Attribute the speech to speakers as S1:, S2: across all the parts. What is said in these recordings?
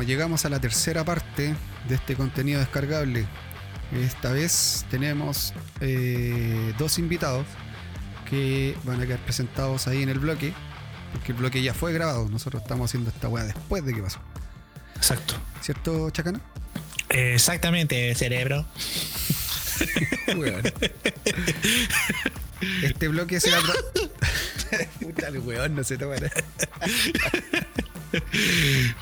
S1: Bueno, llegamos a la tercera parte de este contenido descargable. Esta vez tenemos eh, dos invitados que van a quedar presentados ahí en el bloque, porque el bloque ya fue grabado. Nosotros estamos haciendo esta weá después de que pasó.
S2: Exacto.
S1: ¿Cierto, Chacana?
S2: Exactamente, cerebro.
S1: Weón. Este bloque se va a. Puta, el weón no se toma nada.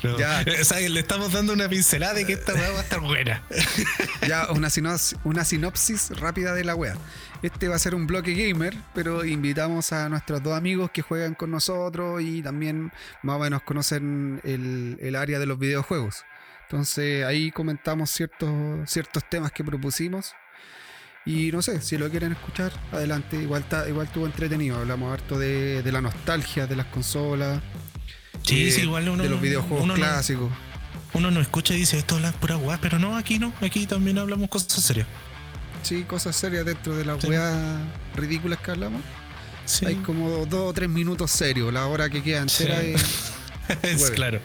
S2: No.
S1: Ya.
S2: O sea, le estamos dando una pincelada de que esta weá va a estar buena.
S1: Ya, una, sinos- una sinopsis rápida de la wea. Este va a ser un bloque gamer, pero invitamos a nuestros dos amigos que juegan con nosotros y también más o menos conocen el, el área de los videojuegos. Entonces ahí comentamos ciertos, ciertos temas que propusimos. Y no sé, si lo quieren escuchar, adelante. Igual, está, igual estuvo entretenido. Hablamos harto de, de la nostalgia de las consolas.
S2: Sí,
S1: de-
S2: sí, igual uno.
S1: De los videojuegos
S2: uno no-
S1: clásicos.
S2: uno no escucha y dice esto es pura weá, pero no, aquí no. Aquí también hablamos cosas serias.
S1: Sí, cosas serias dentro de las
S2: Sí.
S1: weas ridículas que hablamos.
S2: Sí.
S1: Hay como dos o tres minutos serios, la hora que queda entera.
S2: Sí.
S1: es-
S2: es
S1: Hueve.
S2: claro.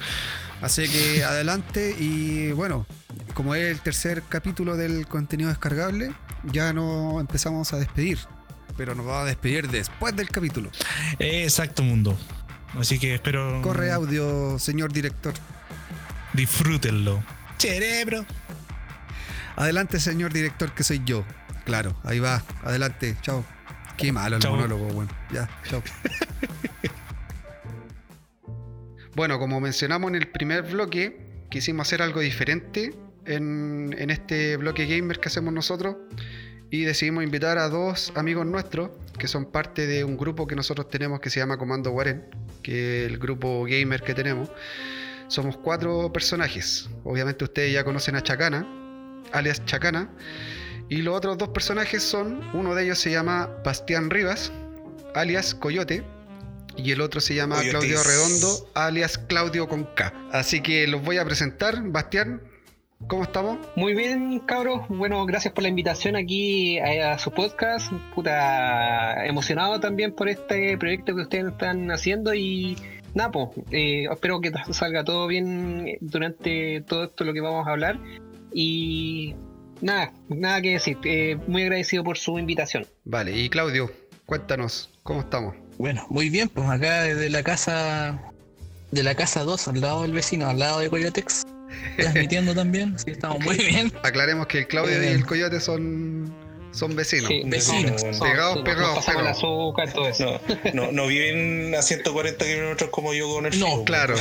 S1: Así que adelante y bueno, como es el tercer capítulo del contenido descargable, ya nos empezamos a despedir. Pero nos vamos a despedir después del capítulo.
S2: Exacto, mundo. Así que espero.
S1: Corre audio, señor director.
S2: Disfrútenlo. Cerebro.
S1: Adelante, señor director, que soy yo. Claro, ahí va. Adelante, chao. Qué malo el
S2: Chao.
S1: monólogo, bueno. Ya, chao. bueno, como mencionamos en el primer bloque, quisimos hacer algo diferente en, en este bloque gamer que hacemos nosotros. Y decidimos invitar a dos amigos nuestros que son parte de un grupo que nosotros tenemos que se llama Comando Guarén, que es el grupo gamer que tenemos. Somos cuatro personajes. Obviamente ustedes ya conocen a Chacana, alias Chacana. Y los otros dos personajes son, uno de ellos se llama Bastián Rivas, alias Coyote. Y el otro se llama
S3: Coyotes.
S1: Claudio Redondo, alias Claudio con K. Así que los voy a presentar. Bastián, ¿cómo estamos?
S4: Muy bien, cabros. Bueno, gracias por la invitación aquí a, a su podcast. Puta, emocionado también por este proyecto que ustedes están haciendo y nada, pues, eh, espero que salga todo bien durante todo esto lo que vamos a hablar. Y nada, nada que decir. Eh, muy agradecido por su invitación.
S1: Vale, y Claudio, cuéntanos, ¿cómo estamos?
S3: Bueno, muy bien, pues acá desde la casa de la casa 2, al lado del vecino, al lado de Coyotex, transmitiendo también, sí, estamos muy bien.
S1: Aclaremos que el Claudio y el Coyote son, son vecinos.
S4: Sí,
S3: vecinos.
S4: Nos-
S1: Pegados, pegados, pegados.
S4: azúcar, todo eso.
S5: No, no, no viven a 140 kilómetros como yo con el
S3: No,
S1: Claro,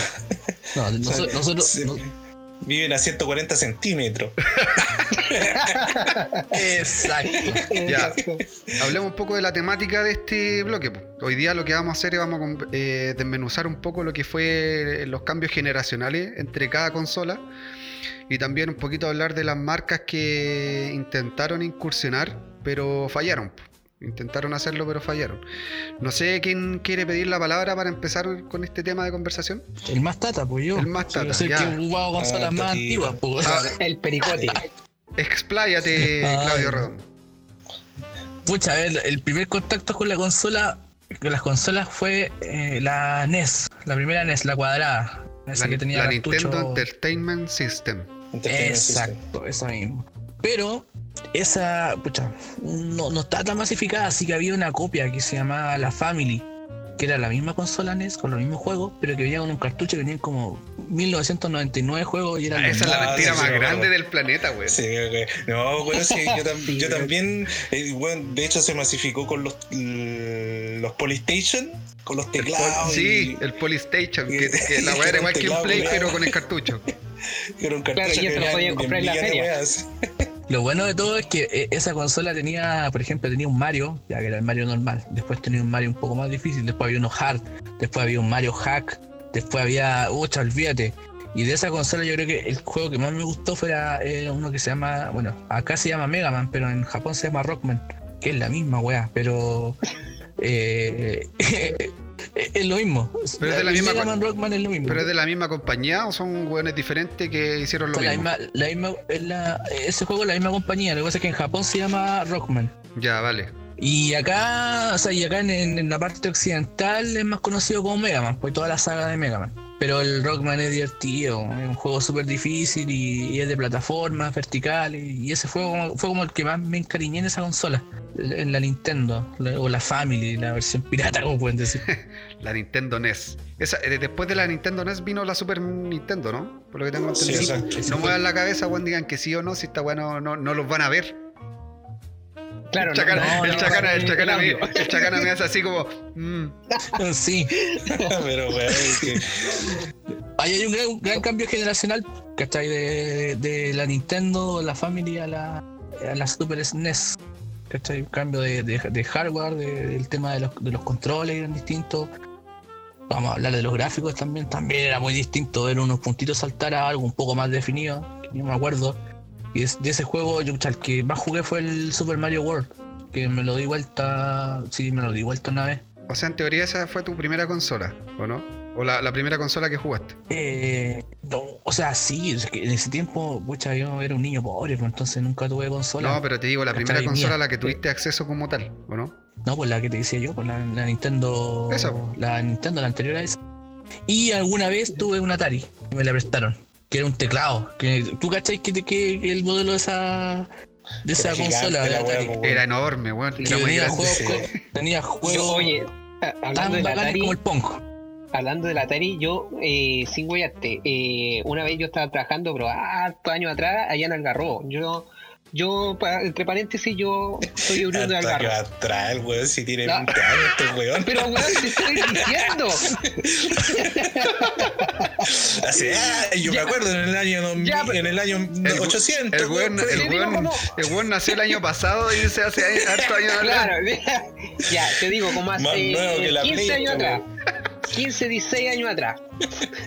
S3: No, noso- nosotros,
S5: Sí.
S3: no-
S5: Viven a 140 centímetros.
S3: exacto.
S1: Ya. hablemos un poco de la temática de este bloque. Hoy día lo que vamos a hacer es vamos a eh, desmenuzar un poco lo que fue los cambios generacionales entre cada consola y también un poquito hablar de las marcas que intentaron incursionar pero fallaron. Intentaron hacerlo pero fallaron. No sé quién quiere pedir la palabra para empezar con este tema de conversación.
S3: El más tata, pues yo.
S1: El más tata,
S3: soy el
S1: ya.
S3: que consolas
S5: Ah,
S3: más
S5: tatita.
S3: antiguas, pues.
S1: Ah,
S4: El pericote.
S1: expláyate. Claudio Redondo.
S3: Pucha, a ver, el primer contacto con la consola, con las consolas fue eh, la NES, la primera NES, la cuadrada. Esa
S1: La,
S3: que tenía
S1: la Nintendo Entertainment System.
S3: Exacto, esa misma. Pero esa, pucha, no, no estaba tan masificada, así que había una copia que se llamaba la Family, que era la misma consola NES con los mismos juegos, pero que venía con un cartucho que tenía como 1999 juegos y era
S1: Ah, esa es la mentira
S5: sí,
S1: más
S5: sí,
S1: grande del planeta, güey.
S5: Sí, ok. No, bueno, sí, yo, tam-
S4: Sí,
S5: yo
S4: pero-
S5: también, eh, bueno, de hecho se masificó con los, los Polystation, con los teclados.
S1: sí,
S5: y-
S1: el Polystation, que,
S5: y-
S1: que la weá era igual que un Play, pero con el cartucho.
S5: era un
S4: Claro,
S5: cartucho
S4: y eso
S5: que
S4: lo podía comprar en la feria.
S3: Lo bueno de todo es que eh, esa consola tenía, por ejemplo, tenía un Mario, ya que era el Mario normal. Después tenía un Mario un poco más difícil. Después había uno hard. Después había un Mario hack. Después había. Ucha, olvídate. Y de esa consola yo creo que el juego que más me gustó fue era uno que se llama. Bueno, acá se llama Mega Man, pero en Japón se llama Rockman. Que es la misma weá, pero. eh, es lo mismo.
S1: Pero es de la misma
S3: Mega
S1: co-
S3: Man Rockman es lo mismo.
S1: ¿Pero es de la misma compañía o son weones diferentes que hicieron lo
S3: Fue la
S1: mismo?
S3: misma, la misma, es la- ese juego es la misma compañía. Lo que pasa es que en Japón se llama Rockman.
S1: Ya, vale.
S3: Y acá, o sea, y acá en, en la parte occidental es más conocido como Mega Man, pues toda la saga de Mega Man. Pero el Rockman es divertido, es un juego súper difícil y, y es de plataformas verticales. Y ese juego fue como el que más me encariñé en esa consola, en la Nintendo, la- o la Family, la versión pirata, como pueden decir.
S1: La Nintendo NES. Esa, eh, después de la Nintendo NES vino la Super Nintendo, ¿no? Por lo que tengo
S5: Sí,
S1: entendido.
S5: exacto.
S1: no muevan la cabeza, weón, digan que sí o no, si esta weá no, no, no los van a ver.
S4: Claro,
S1: el chacana,
S3: no,
S1: el chacana, el
S4: el
S1: chacana, me,
S4: audio.
S1: el chacana me hace así como. mm,
S3: sí.
S5: Pero, weón, es que-
S3: Ahí hay un gran, gran cambio generacional, ¿cachai? De, de la Nintendo, la Family a la, a la Super SNES. ¿Cachai? Un cambio de, de- de hardware, de- del tema de los, de los controles eran distintos. Vamos a hablar de los gráficos también. También era muy distinto ver unos puntitos saltar a algo un poco más definido, que no me acuerdo. Y es- de ese juego, yo el que más jugué fue el Super Mario World, que me lo di vuelta, sí, me lo di vuelta una vez.
S1: O sea, en teoría esa fue tu primera consola, ¿o no? O la, la primera consola que jugaste.
S3: Eh, no, o sea, sí, es que en ese tiempo, pucha, yo era un niño pobre, pues entonces nunca tuve consola.
S1: No, pero te digo, la primera consola a la que tuviste acceso como tal, ¿o no?
S3: No, pues la que te decía yo, pues la, la Nintendo.
S1: Esa, po.
S3: La Nintendo, la anterior a esa. Y alguna vez tuve un Atari, me la prestaron, que era un teclado. Que, ¿Tú cachai que, que el modelo de esa, de esa
S5: Era gigante
S3: consola de Atari?
S1: Era enorme, weón.
S3: Que
S1: Era muy
S3: tenía juegos,
S5: sí.
S3: tenía
S4: Yo,
S3: juegos
S4: oye,
S3: tan bacanes
S4: Atari,
S3: como el Pong.
S4: hablando del Atari, yo, eh, sin guayarte, eh, una vez yo estaba trabajando, pero hartos años atrás, allá en Algarrobo. Yo, yo, pa- entre paréntesis, yo soy oriundo de
S5: atrás, el weón, si tiene
S4: No.
S5: 20 años este weón.
S4: Pero, weón, te estoy diciendo.
S5: Así, ah, yo me acuerdo en el año 2000,
S4: Ya, pero-
S5: en el año
S1: El-
S5: 800.
S1: El weón, el weón-
S4: cómo-
S1: el weón nació el año pasado y dice hace años- hartos años atrás.
S4: Claro, ya, te digo, como hace
S5: Más nuevo que la
S4: 15
S5: Play,
S4: años atrás. 15, 16 años atrás.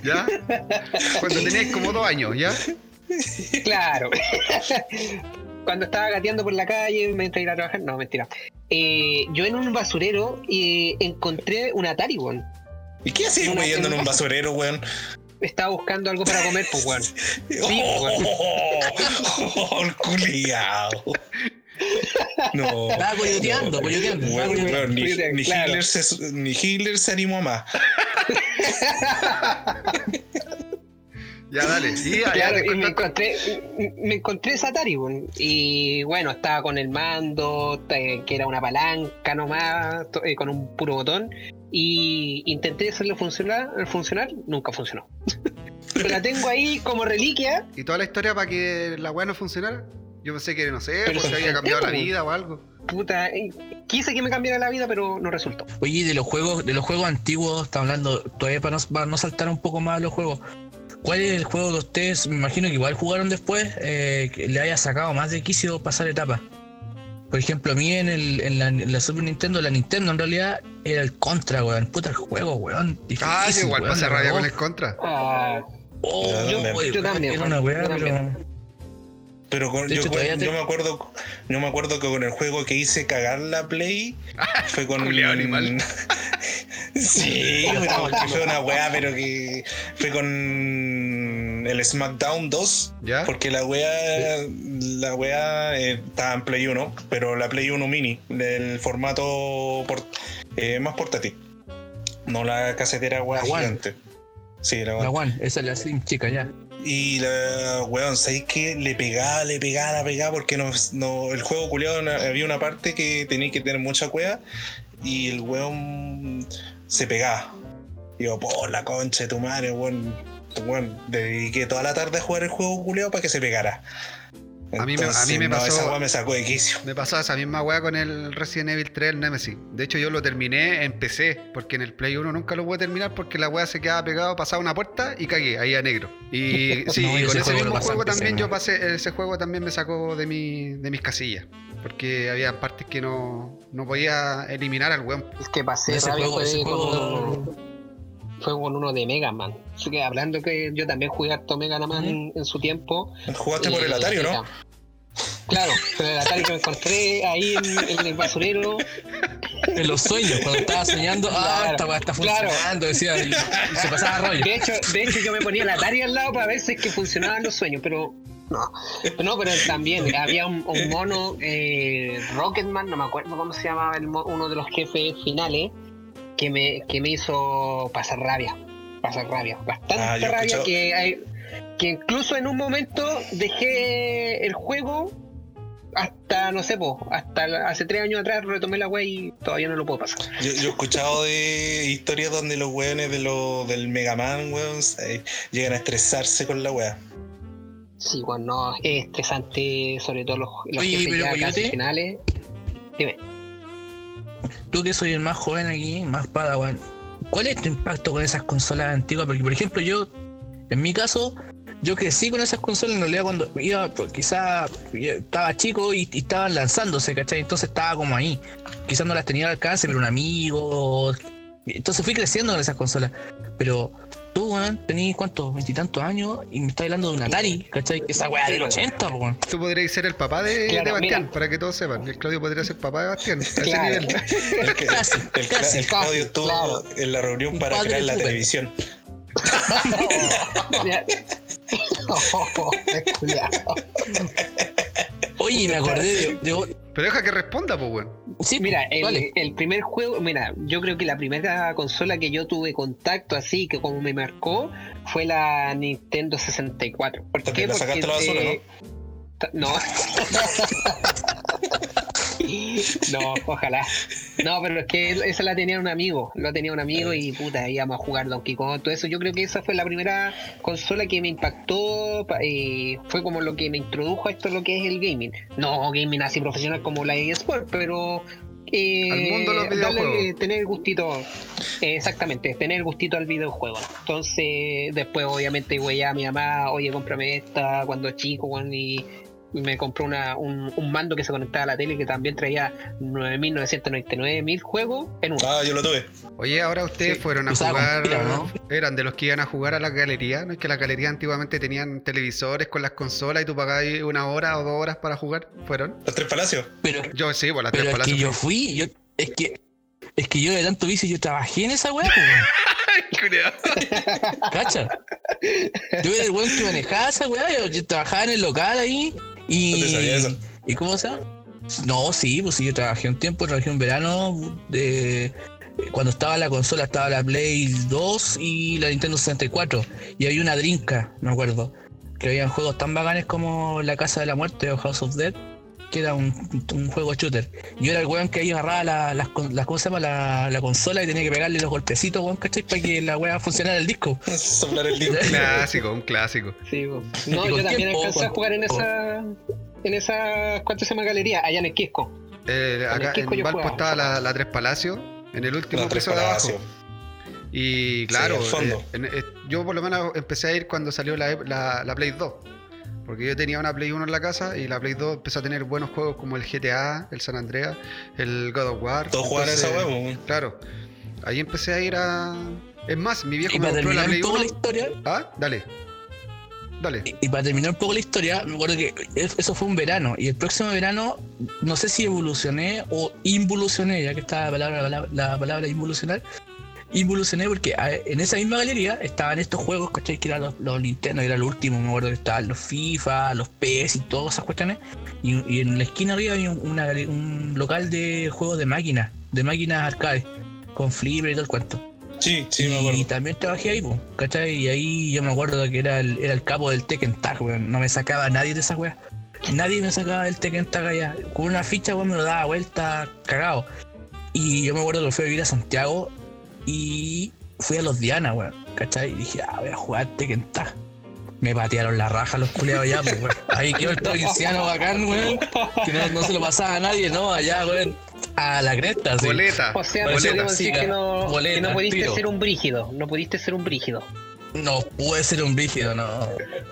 S1: ¿Ya? Cuando tenías como dos años, ¿ya?
S4: Claro. Cuando estaba gateando por la calle mientras iba a trabajar, no, mentira. Eh, yo en un basurero eh, encontré un Atari, weón.
S5: ¿Y qué
S4: Una-
S5: weyendo en
S4: en-
S5: un basurero, weón?
S4: Estaba buscando algo para comer, pues, weón.
S5: oh, el culiao. No.
S3: Estaba coyoteando, coyoteando. estaba
S5: Weón,
S3: coyoteando.
S5: weón, ni,
S4: Coyoteando,
S5: ni
S4: claro.
S5: Hitler se, ni Hitler se animó más.
S1: Ya, dale. Allá
S4: Claro, y me encontré, me encontré ese Atari, weón. Y bueno, estaba con el mando, que era una palanca nomás, to- eh, con un puro botón. Y intenté hacerlo funcionar, funcionar, nunca funcionó. Pero la tengo ahí como reliquia.
S1: ¿Y toda la historia para que la weá no funcionara? Yo pensé que, no sé,
S4: Pero
S1: porque
S4: se
S1: había cambiado la vida o algo.
S4: Puta, eh, quise que me cambiara la vida, pero no resultó.
S3: Oye, de los juegos, de los juegos antiguos, está hablando, todavía para no, para no saltar un poco más los juegos. ¿Cuál es el juego que ustedes, me imagino que igual jugaron después, eh, que le haya sacado más de quicio pasar etapas? Por ejemplo, a mí en, el, en, la, en la Super Nintendo, la Nintendo en realidad era el Contra, weón. Puta el juego, weón. Difícil,
S1: Ah, sí, igual
S3: weón, la
S1: rabia con el contra.
S4: Ah,
S3: Oh,
S5: Yo-
S3: weón,
S4: yo también,
S3: Era una weá, pero.
S4: también.
S5: Pero con- yo,
S3: hecho, todavía
S5: yo
S3: te-
S5: me acuerdo, yo me acuerdo que con el juego que hice cagar la Play fue con
S1: animal.
S5: sí, pero que fue una weá, pero que fue con el SmackDown 2,
S1: ¿Ya?
S5: porque la weá, la weá eh, estaba en Play 1, pero la Play 1 mini, del formato por- eh, más portátil, no la casetera weá
S3: La One.
S5: gigante. Sí, la
S3: La
S5: One.
S3: Esa es la Slim chica ya.
S5: Y la weón, ¿sabéis que Le pegaba, le pegaba, le pegaba porque no, no, el juego culiado había una parte que tenía que tener mucha cueva y el weón se pegaba. Digo, por la concha de tu madre, weón. Weón, dediqué toda la tarde a jugar el juego culiado para que se pegara.
S1: A mí me- a mí me
S5: no,
S1: pasó-
S5: esa weá me sacó de quicio.
S1: Me pasó esa misma weá con el Resident Evil 3, el Nemesis. De hecho, yo lo terminé en PC, porque en el Play 1 nunca lo pude terminar porque la weá se quedaba pegado, pasaba una puerta y cagué, ahí a negro. Y sí,
S3: No,
S1: y
S3: yo
S1: con
S3: ese juego
S1: mismo juego
S3: PC,
S1: también yo pasé, ese juego también me sacó de, mi, de mis casillas. Porque había partes que no, no podía eliminar al weón.
S4: es que pasé
S3: Ese
S4: rabia
S3: juego-
S4: fue,
S3: ese
S4: con
S3: juego-
S4: uno, fue con uno de Mega Man. Así que hablando que yo también jugué harto Mega Man en, en su tiempo.
S5: ¿Jugaste por el Atari, o no?
S4: Claro, pero el Atari que me encontré ahí en, en el basurero.
S3: En los sueños, cuando estaba soñando, ah,
S4: Claro,
S3: esta weá está
S4: claro.
S3: funcionando, decía, y, y se pasaba rollo.
S4: De hecho, de hecho, yo me ponía el Atari al lado para ver si es que funcionaban los sueños, pero no. No, pero también había un, un mono, eh, Rocketman, no me acuerdo cómo se llamaba el uno de los jefes finales, que me, que me hizo pasar rabia. pasar rabia. Bastante
S5: Ah,
S4: rabia
S5: escuchado-
S4: que hay. Que incluso en un momento dejé el juego hasta, no sé, po, hasta hace tres años atrás retomé la wea y todavía no lo puedo pasar.
S5: Yo, yo he escuchado de historias donde los weones de lo, del Mega Man, weón, eh, llegan a estresarse con la wea.
S4: Sí, bueno, no, es estresante, sobre todo los, los
S3: Oye,
S4: jefes
S3: pero
S4: ya
S3: Coyote.
S4: casi finales. Dime.
S3: Tú que soy el más joven aquí, más padawan, ¿cuál es tu impacto con esas consolas antiguas? Porque, por ejemplo, yo, en mi caso, yo crecí con esas consolas en realidad cuando iba, pues, quizá estaba chico y, y estaban lanzándose, ¿cachai? Entonces estaba como ahí. Quizás no las tenía al alcance, pero un amigo. Entonces fui creciendo con esas consolas. Pero tú, weón, cuántos, veintitantos años y me estás hablando de un Atari, ¿cachai? Esa weá del 80, po, weón.
S1: Tú podrías ser el papá de,
S4: Claro,
S1: de Bastián,
S4: mira.
S1: para que todos sepan. El Claudio podría ser papá de Bastián.
S4: Claro.
S5: El, que-
S3: Casi,
S5: el,
S3: casi,
S5: el Claudio
S4: casi,
S5: estuvo
S4: claro.
S5: en la reunión
S3: Un
S5: para crear la televisión.
S4: Oh.
S3: Oye, me acordé de. de-
S1: Pero deja que responda, pues, weón.
S3: sí,
S4: Mira, el, primer juego, mira, yo creo que la primera consola que yo tuve contacto así, que como me marcó, fue la Nintendo 64. ¿Por qué?
S5: La sacaste a la basura,
S4: eh, ta- No. no, ojalá. No, pero es que esa la tenía un amigo, la tenía un amigo y puta, íbamos a jugar Donkey Kong, todo eso. Yo creo que esa fue la primera consola que me impactó, pa- eh, fue como lo que me introdujo a esto, lo que es el gaming. No gaming así profesional como la eSport, pero... eh,
S1: Al mundo de los
S4: darle-
S1: videojuegos.
S4: tener el gustito, eh, exactamente, tener el gustito al videojuego. Entonces, después obviamente, güey, a mi mamá, oye, cómprame esta cuando chico, weón, y y me compró una, un, un mando que se conectaba a la tele que también traía 9.999 mil juegos en uno.
S5: Ah, yo lo tuve.
S1: Oye, ahora ustedes
S4: Sí.
S1: fueron a
S3: Usaba
S1: jugar.
S3: computadora, ¿no?
S1: Eran de los que iban a jugar a las galerías. ¿No es que las galerías antiguamente tenían televisores con las consolas y tú pagabas una hora o dos horas para jugar? ¿Fueron?
S5: Los tres palacios.
S3: Pero
S1: Yo sí, por las
S3: Pero
S1: tres
S3: es que
S1: palacios.
S3: yo fui, yo, es que, es que yo de tanto vicio yo trabajé en esa weá, pues, weón. cacha. Yo era el weón que manejaba esa weá, yo, yo trabajaba en el local ahí y.
S5: ¿Dónde sabía eso?
S3: ¿Y cómo se llama? No, sí, pues sí, yo trabajé un tiempo, trabajé un verano de. Cuando estaba la consola, estaba la Play 2 y la Nintendo 64. Y había una drinka, me acuerdo. Que habían juegos tan bacanes como La Casa de la Muerte o House of Dead, que era un, un juego shooter. Yo era el weón que ahí agarraba la, las, las- ¿cómo se llama? La, la consola y tenía que pegarle los golpecitos, weón, ¿cachai? Para que la weá funcionara el disco.
S5: Soplar el disco.
S1: Clásico, un clásico.
S4: Sí, no,
S3: ¿Y
S4: yo también
S3: tiempo?
S4: alcancé a
S3: ¿Con
S4: jugar en esa. En esa. ¿Cuánto se llama galería? Allá en el Quisco.
S1: Eh, acá en
S4: yo
S1: Valpo estaba la, la Tres Palacios, en el último
S5: tres
S1: piso de abajo. Y claro, eh, en- eh, yo por lo menos empecé a ir cuando salió la, la, la Play 2. Porque yo tenía una Play 1 en la casa y la Play 2 empezó a tener buenos juegos como el GTA, el San Andreas, el God of War.
S5: Todos jugaban esa huevo.
S1: Claro. Ahí empecé a ir a. Es más, mi viejo
S3: Y
S1: me
S3: para
S1: compró la
S3: terminar
S1: Play
S3: un poco
S1: 1.
S3: la historia,
S1: Ah, dale. Dale.
S3: Y, y para terminar un poco la historia, me acuerdo que es- eso fue un verano. Y el próximo verano, no sé si evolucioné o involucioné, ya que está la palabra, la palabra, la palabra involucionar. Involucioné porque en esa misma galería estaban estos juegos, ¿cachai? Que eran los, los Nintendo, que era lo último, me acuerdo que estaban los FIFA, los PS y todas esas cuestiones. Y, y en la esquina arriba había un, una un local de juegos de máquinas, de máquinas arcade, con flipper y todo el cuento.
S5: Sí, sí, me
S3: y
S5: acuerdo.
S3: también trabajé ahí, po, ¿cachai? Y ahí yo me acuerdo que era el, era el capo del Tekken Tag, weón. No me sacaba nadie de esa weá. Nadie me sacaba del Tekken Tag allá. Con una ficha, weón, me lo daba vuelta cagado. Y yo me acuerdo que fui a vivir a Santiago y fui a los Diana, weón. ¿Cachai? Y dije, ah, voy a jugar Tekken Tag. Me patearon la raja los culiados allá, pues, weón. Ahí quedó el provinciano bacán, weón. Que no, no se lo pasaba a nadie, ¿no? Allá, weón. A la cresta, sí.
S1: Boleta.
S4: O sea,
S3: Boleta,
S4: podríamos decir
S3: siga.
S4: que no,
S3: Boleta,
S4: que no pudiste
S3: tiro.
S4: ser un brígido. No pudiste ser un brígido.
S3: No pude ser un brígido, no.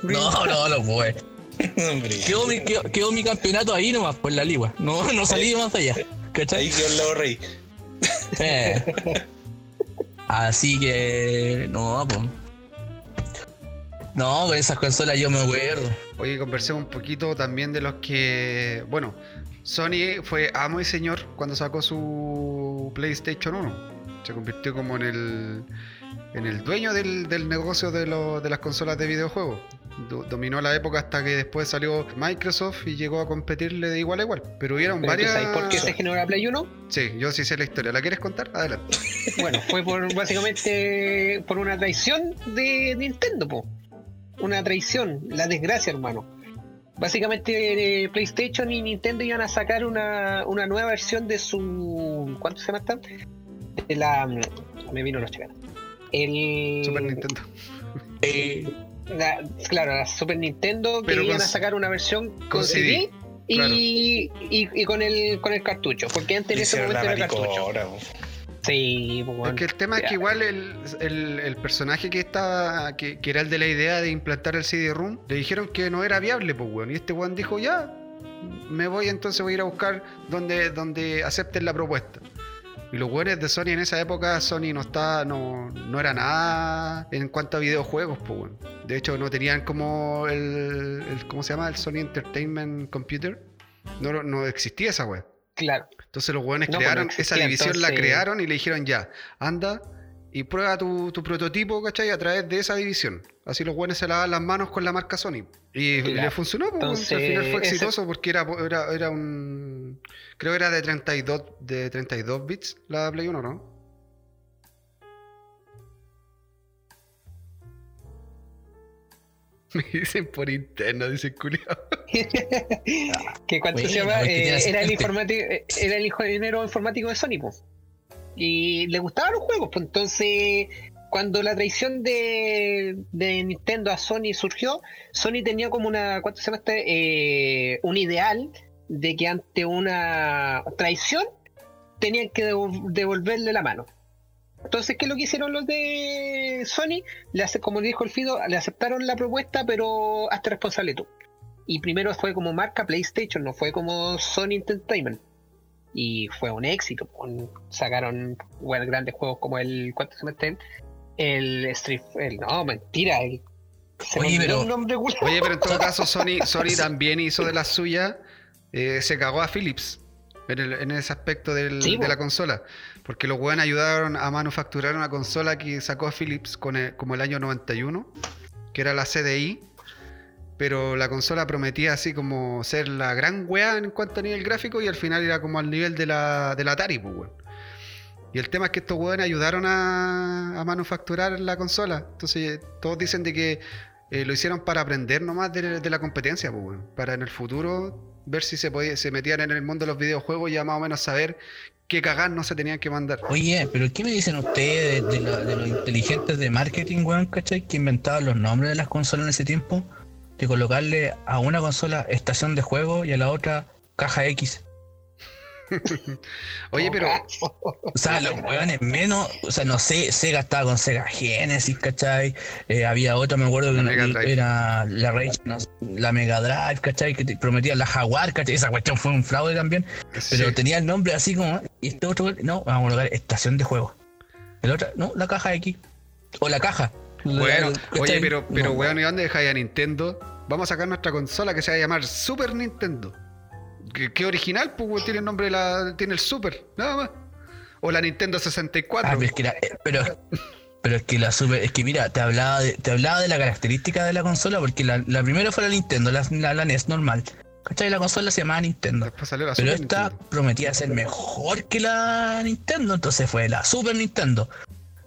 S3: No, no, no pude. Quedó mi, quedó, quedó mi campeonato ahí nomás, por la ligua. No, no salí más allá.
S5: Ahí
S3: ¿Cachai?
S5: quedó el lado rey.
S3: Eh. Así que. No, pues. No, con esas consolas yo me acuerdo.
S1: Oye, conversemos un poquito también de los que. Bueno, Sony fue amo y señor cuando sacó su PlayStation 1. Se convirtió como en el. En el dueño del, del negocio de, de las consolas de videojuegos. Do- dominó la época hasta que después salió Microsoft y llegó a competirle de igual a igual. Pero hubieron
S4: Pero ¿tú
S1: varias.
S4: sabes por qué se generó la Play 1?
S1: Sí, yo sí sé la historia. ¿La quieres contar? Adelante.
S4: Bueno, fue por básicamente por una traición de Nintendo, po. Una traición, la desgracia, hermano. Básicamente eh, PlayStation y Nintendo iban a sacar una, una nueva versión de su. ¿Cuánto se llama esta? De la. Me vino los chicanos. El.
S1: Super Nintendo.
S3: Eh,
S4: la- claro, la Super Nintendo que iban a sacar una versión con,
S1: con
S4: CD,
S1: CD,
S4: y,
S1: claro.
S4: y, y con el con el cartucho, porque antes en ese momento era cartucho.
S5: maricona, po.
S4: Sí, pues,
S1: Es
S4: bueno.
S1: que el tema es que igual el, el- el personaje que estaba, que, que era el de la idea de implantar el CD-ROOM, le dijeron que no era viable, pues weón. Y este weón dijo, ya, me voy entonces voy a ir a buscar donde, donde acepten la propuesta. Y los weones de Sony en esa época, Sony no estaba, no, no era nada en cuanto a videojuegos, pues weón. De hecho, no tenían como el, el- ¿cómo se llama? El Sony Entertainment Computer. No, no existía esa weá.
S4: Claro.
S1: Entonces los hueones
S4: No, pues,
S1: crearon, esa división la crearon y le dijeron ya, anda y prueba tu, tu prototipo, ¿cachai? A través de esa división. Así los hueones se lavaban las manos con la marca Sony. Y
S4: Claro.
S1: le funcionó, pues,
S4: Entonces,
S1: al final fue
S4: ese-
S1: exitoso porque era, era, era un... Creo que era de 32, de 32 bits la Play 1, ¿no? Me dicen por interno, dicen culiao.
S4: que cuánto
S3: Bueno,
S4: se llama Eh, era el informático eh, era el ingeniero informático de Sony pues. Y le gustaban los juegos pues entonces cuando la traición de, Nintendo a Sony surgió Sony tenía como una cuánto se llama este? Eh, un ideal de que ante una traición tenían que devol- devolverle la mano entonces, ¿qué es lo que hicieron los de Sony? Le hace, como dijo el Fido, le aceptaron la propuesta, pero hazte responsable tú. Y primero fue como marca PlayStation, no fue como Sony Entertainment. Y fue un éxito. sacaron bueno, grandes juegos como el. ¿Cuánto se meten? El Street. El, no, mentira. El,
S3: Oye, pero-
S4: nombre.
S1: Oye, pero en todo caso, Sony, Sony también hizo de la suya, eh, se cagó a Philips en, el- en ese aspecto del-
S4: Sí,
S1: de la consola. Porque los weones ayudaron a manufacturar una consola que sacó a Philips con el- como el año 91, que era la CDI. Pero la consola prometía así como ser la gran weá en cuanto a nivel gráfico y al final era como al nivel de la, de la Atari, pues, weón. Y el tema es que estos weones ayudaron a, a manufacturar la consola. Entonces todos dicen de que eh, lo hicieron para aprender nomás de, de la competencia, pues, weón. para en el futuro ver si se, podía, se metían en el mundo de los videojuegos y ya más o menos saber qué cagar no se tenían que mandar.
S3: Oye, pero ¿qué me dicen ustedes de, de lo- de los inteligentes de marketing, weón, cachai? Que inventaban los nombres de las consolas en ese tiempo. De colocarle a una consola estación de juego y a la otra caja X.
S1: Oye, pero
S3: O sea, los weones menos, o sea, no sé, Sega estaba con Sega Genesis, ¿cachai? Eh, había otra, me acuerdo que
S1: La
S3: era la Rage, no la Mega Drive, ¿cachai? Que te prometía la Jaguar, ¿cachai? Esa cuestión fue un fraude también, pero tenía el nombre así como, y este otro, no, vamos a colocar estación de juego. El otro, no, la caja X. O la caja.
S1: Bueno,
S3: La-
S1: oye, pero, pero
S3: No,
S1: weón, ¿y dónde dejáis a Nintendo? Vamos a sacar nuestra consola que se va a llamar Super Nintendo. ¿Qué, original? Pues tiene el nombre de la. tiene el Super, nada más. O la Nintendo 64.
S3: Ah, pero es que la- eh, pero, pero es que la super, es que mira, te hablaba de, te hablaba de la característica de la consola, porque la, la primera fue la Nintendo, la, la, la NES normal. ¿Cachai? La consola se llamaba Nintendo.
S1: Después salió la
S3: Pero esta
S1: Nintendo.
S3: prometía ser mejor que la Nintendo, entonces fue la Super Nintendo.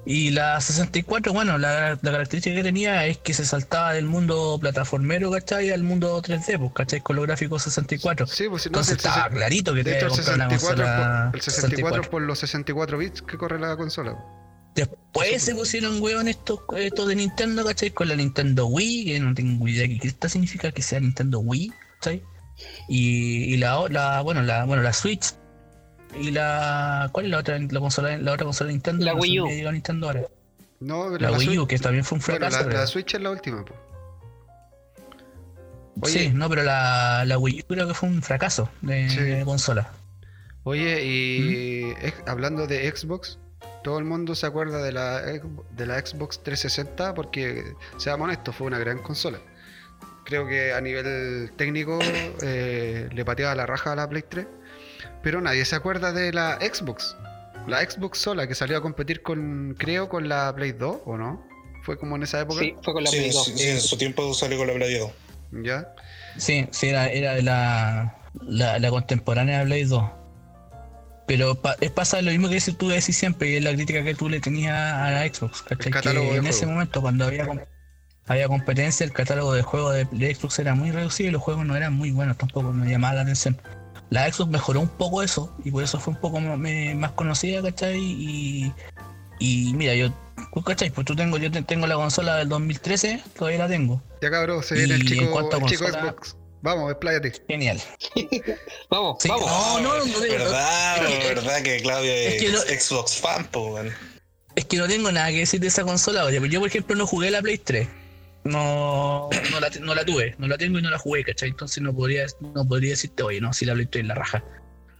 S3: Y la 64, bueno, la, la característica que tenía es que se saltaba del mundo plataformero, ¿cachai? Al mundo 3D, pues, ¿cachai? Con los gráficos 64.
S1: Sí, pues si no,
S3: Entonces
S1: el
S3: estaba
S1: 60
S3: clarito que te
S1: el
S3: a comprar una
S1: 64,
S3: consola
S1: por, el 64
S3: 64.
S1: por los 64 bits que corre la consola.
S3: Después se pusieron huevón estos, estos de Nintendo, ¿cachai? Con la Nintendo Wii, que no tengo idea qué esta significa que sea Nintendo Wii, ¿cachai? Y, y la, la, bueno, la, bueno, la Switch. Y la. ¿Cuál es la otra la consola, la otra consola de Nintendo?
S4: La Wii U.
S3: Nintendo ahora.
S1: No, pero
S3: La, Wii U, que también fue un
S1: bueno,
S3: fracaso.
S1: la,
S3: creo.
S1: la Switch es la última. Oye.
S3: Sí, no, pero la, la Wii U creo que fue un fracaso de,
S1: Sí.
S3: de consola.
S1: Oye, y
S3: ¿Mm?
S1: ex- hablando de Xbox, todo el mundo se acuerda de la, de la Xbox 360 porque, seamos honestos, fue una gran consola. Creo que a nivel técnico eh, le pateaba la raja a la Play 3, pero nadie se acuerda de la Xbox. La Xbox sola que salió a competir con, creo, con la Play 2, ¿o no? Fue como en esa época.
S4: Sí, fue con la
S5: Sí,
S4: Play
S5: en
S4: 2.
S5: su- sí, en su tiempo salió con la Play 2.
S1: Ya.
S3: Sí, sí, era, era de la, la, la contemporánea de Play 2. Pero pa- es pasa lo mismo que dices tú decís siempre, y es la crítica que tú le tenías a la Xbox. ¿cachai?
S1: El catálogo
S3: Que
S1: de
S3: en ese momento, cuando había, había competencia, el catálogo de juegos de, de Xbox era muy reducido y los juegos no eran muy buenos, tampoco me llamaba la atención. La Xbox mejoró un poco eso y por eso fue un poco más, me- más conocida, ¿cachai? Y, y mira, yo, ¿cachai? Pues tú tengo, yo te- tengo la consola del 2013, todavía la tengo.
S1: Ya cabrón, se viene el
S3: Y en
S1: chico,
S3: cuanto a
S1: el chico
S3: consola-
S1: Xbox. Vamos, expláyate.
S3: Genial.
S4: Vamos,
S3: Sí,
S4: vamos.
S3: no, no, no, digo,
S5: ¿Verdad?
S3: es que-
S5: ¿Verdad que Claudio es,
S3: es que no-
S5: Xbox fan, po, weón?
S3: Es que no tengo nada que decir de esa consola. Oye, yo, por ejemplo, no jugué la Play 3. No, no, la, no la tuve, no la tengo y no la jugué, ¿cachai? Entonces no podría, no podría decirte, oye, no, si la Play 3 es la raja.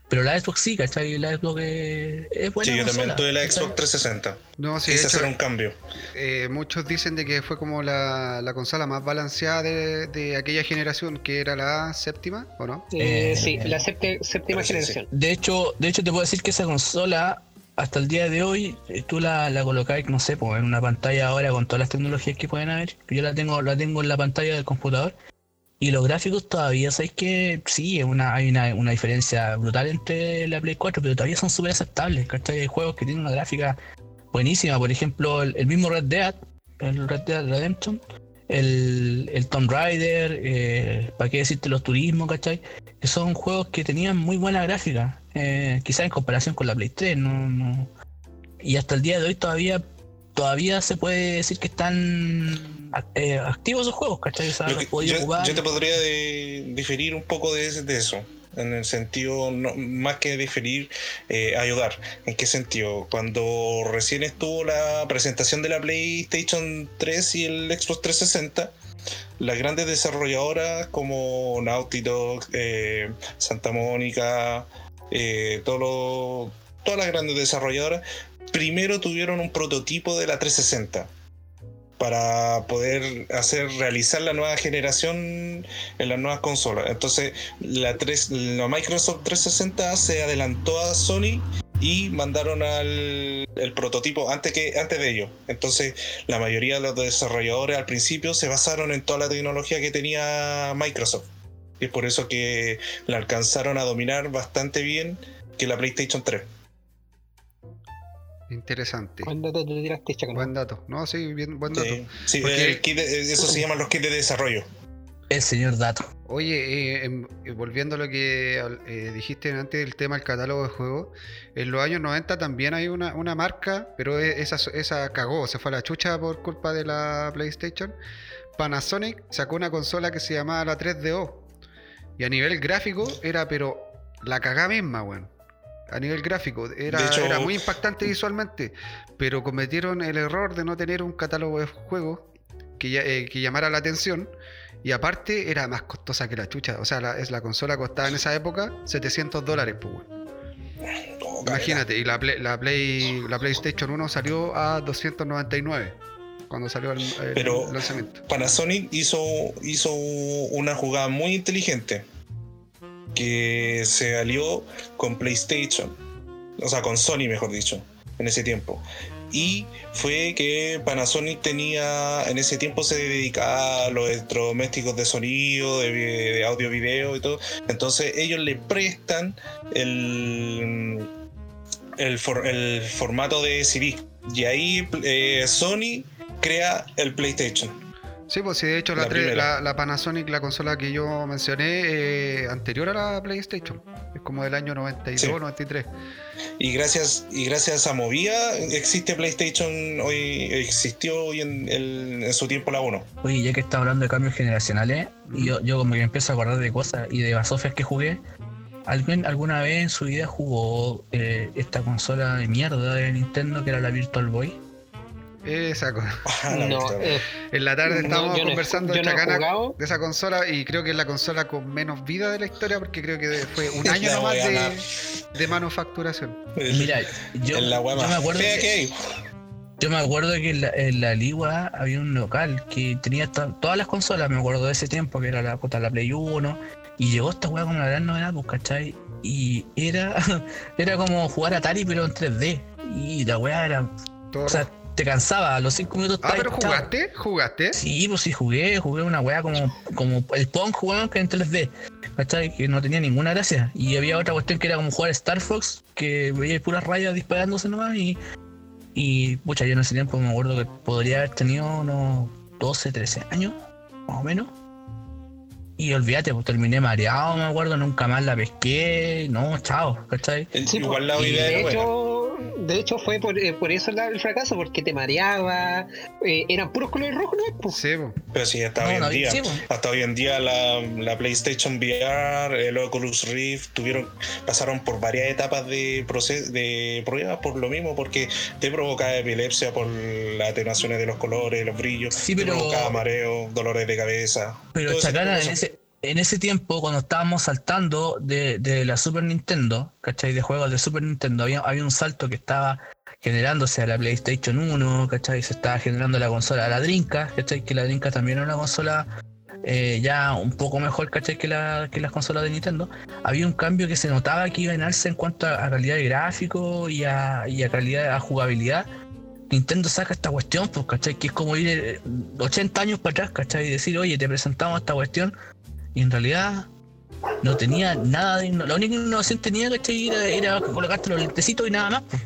S3: Pero la Xbox sí, ¿cachai? La Xbox es, es buena.
S5: Sí, yo también tuve la
S3: ¿cachai?
S5: Xbox 360.
S1: No, sí,
S5: Quise
S1: hecho,
S5: hacer un cambio.
S1: eh, muchos dicen de que fue como la, la consola más balanceada de, de aquella generación, que era la séptima, ¿o no?
S4: Eh,
S3: Eh,
S4: sí, la séptima generación.
S3: De hecho, de hecho, te puedo decir que esa consola, hasta el día de hoy, eh, tú la, la colocás, no sé, pues, en una pantalla ahora con todas las tecnologías que pueden haber. Yo la tengo, la tengo en la pantalla del computador. Y los gráficos todavía, sabéis que sí, una, hay una, diferencia brutal entre la Play 4, pero todavía son súper aceptables. ¿cachai? Hay juegos que tienen una gráfica buenísima. Por ejemplo, el, el mismo Red Dead, el Red Dead Redemption, el, el Tomb Raider, eh, para qué decirte los turismos, ¿cachai? Que son juegos que tenían muy buena gráfica, eh, quizás en comparación con la Play 3, no, no- y hasta el día de hoy todavía todavía se puede decir que están eh, activos esos juegos, ¿cachai? O sea, los
S5: yo, te podría de- diferir un poco de, eso. En el sentido, no- más que diferir, eh, ayudar. ¿En qué sentido? Cuando recién estuvo la presentación de la PlayStation 3 y el Xbox 360, las grandes desarrolladoras como Naughty Dog, eh, Santa Mónica, eh, todas las grandes desarrolladoras, primero tuvieron un prototipo de la 360 para poder hacer realizar la nueva generación en las nuevas consolas. Entonces, la, 3, la Microsoft 360 se adelantó a Sony y mandaron al el prototipo antes que antes de ello. Entonces, la mayoría de los desarrolladores al principio se basaron en toda la tecnología que tenía Microsoft. Y es por eso que la alcanzaron a dominar bastante bien que la PlayStation 3.
S1: Interesante.
S4: Buen dato te tiraste, Chacal.
S1: Buen dato. No, sí, bien, buen dato.
S5: Sí, sí,
S1: Porque-
S5: el kit de- eso se llaman los kits de desarrollo.
S3: El señor Dato.
S1: Oye, eh, em, eh, volviendo a lo que eh, dijiste antes del tema del catálogo de juegos, en los años 90 también hay una, una marca, pero e- esa, esa cagó, se fue a la chucha por culpa de la PlayStation. Panasonic sacó una consola que se llamaba la 3DO. Y a nivel gráfico era, pero la cagá misma, weón. A nivel gráfico, era,
S5: hecho-
S1: era muy impactante visualmente, pero cometieron el error de no tener un catálogo de juegos que, eh, que llamara la atención. Y aparte era más costosa que la chucha. O sea, la, es, la consola costaba en esa época 700 dólares, pues, weón. Imagínate, y la, Play, la, Play, la PlayStation 1 salió a 299 cuando salió el, el
S5: Pero-
S1: lanzamiento.
S5: Panasonic hizo, hizo una jugada muy inteligente que se alió con PlayStation, o sea, con Sony, mejor dicho, en ese tiempo. Y fue que Panasonic tenía, en ese tiempo se dedicaba a los electrodomésticos de sonido, de, de audio, video y todo. Entonces ellos le prestan el, el, for- el formato de CD. Y ahí eh, Sony crea el PlayStation.
S1: Sí, pues sí, de hecho la,
S5: La
S1: tres-
S5: primera.
S1: la, la Panasonic, la consola que yo mencioné, eh, anterior a la PlayStation. Es como del año 92,
S5: Sí.
S1: 93.
S5: Y gracias, y gracias a Movia existe PlayStation hoy, existió hoy en, el- en su tiempo la 1.
S3: Oye, ya que está hablando de cambios generacionales, y yo, yo como que empiezo a acordar de cosas y de basofias que jugué. ¿Alguien alguna vez en su vida jugó eh, esta consola de mierda de Nintendo que era la Virtual Boy?
S1: Esa
S4: No, eh,
S1: En la tarde estábamos
S4: no
S1: conversando de de esa consola y creo que es la consola con menos vida de la historia porque creo que fue un año nomás de,
S5: más-
S1: de manufacturación.
S3: Mira, yo,
S5: en la
S3: yo me acuerdo que-
S5: que hay.
S3: Yo me acuerdo que en la, en la Ligua había un local que tenía to- todas las consolas, me acuerdo de ese tiempo, que era la, puta, la Play 1, y llegó esta weá con la gran novedad, pues, ¿cachai? Y era, era como jugar Atari pero en 3D, y la weá era,
S1: Todo
S3: o sea, te cansaba, a los 5 minutos
S1: Ah, pero jugaste, jugaste.
S3: Sí, pues sí jugué, jugué una weá como, como el Pong jugaba que en 3D, ¿cachai? Que no tenía ninguna gracia. Y había otra cuestión que era como jugar Star Fox, que veía puras rayas disparándose nomás y. Y pucha, yo en ese tiempo me acuerdo que podría haber tenido unos 12, 13 años, más o menos. Y olvídate, pues terminé mareado, me acuerdo, nunca más la pesqué, no, chao, ¿cachai?
S4: Sí,
S5: Igual la
S4: y
S5: idea
S4: de hecho, de hecho fue por, eh, por eso la- el fracaso, porque te mareaba, eh, eran puros colores rojos, ¿no? Pues,
S1: Sí, po.
S5: Pero sí, hasta
S3: No,
S5: hoy en
S3: no,
S5: día.
S3: sí.
S5: Hasta hoy en día la, la PlayStation VR, el Oculus Rift, tuvieron, pasaron por varias etapas de proceso, de pruebas por lo mismo, porque te provocaba epilepsia por las atenuaciones de los colores, los brillos,
S3: Sí,
S5: te provocaba mareo, dolores de cabeza.
S3: Pero Chacana, en ese, en ese tiempo, cuando estábamos saltando de, la Super Nintendo, ¿cachai? De juegos de Super Nintendo, había, un salto que estaba generándose a la PlayStation 1, ¿cachai? Se estaba generando la consola, la Dreamcast, ¿cachai? Que la Dreamcast también era una consola eh, ya un poco mejor, ¿cachai? Que, la, que las consolas de Nintendo. Había un cambio que se notaba que iba en alza en cuanto a, a calidad de gráfico y a, a calidad, a jugabilidad. Nintendo saca esta cuestión, pues, ¿cachai? Que es como ir eh, 80 años para atrás, ¿cachai? Y decir, oye, te presentamos esta cuestión. Y en realidad no tenía nada de La única innovación que tenía, ¿cachai? Era, era colocarte los lentecitos y nada más. pues.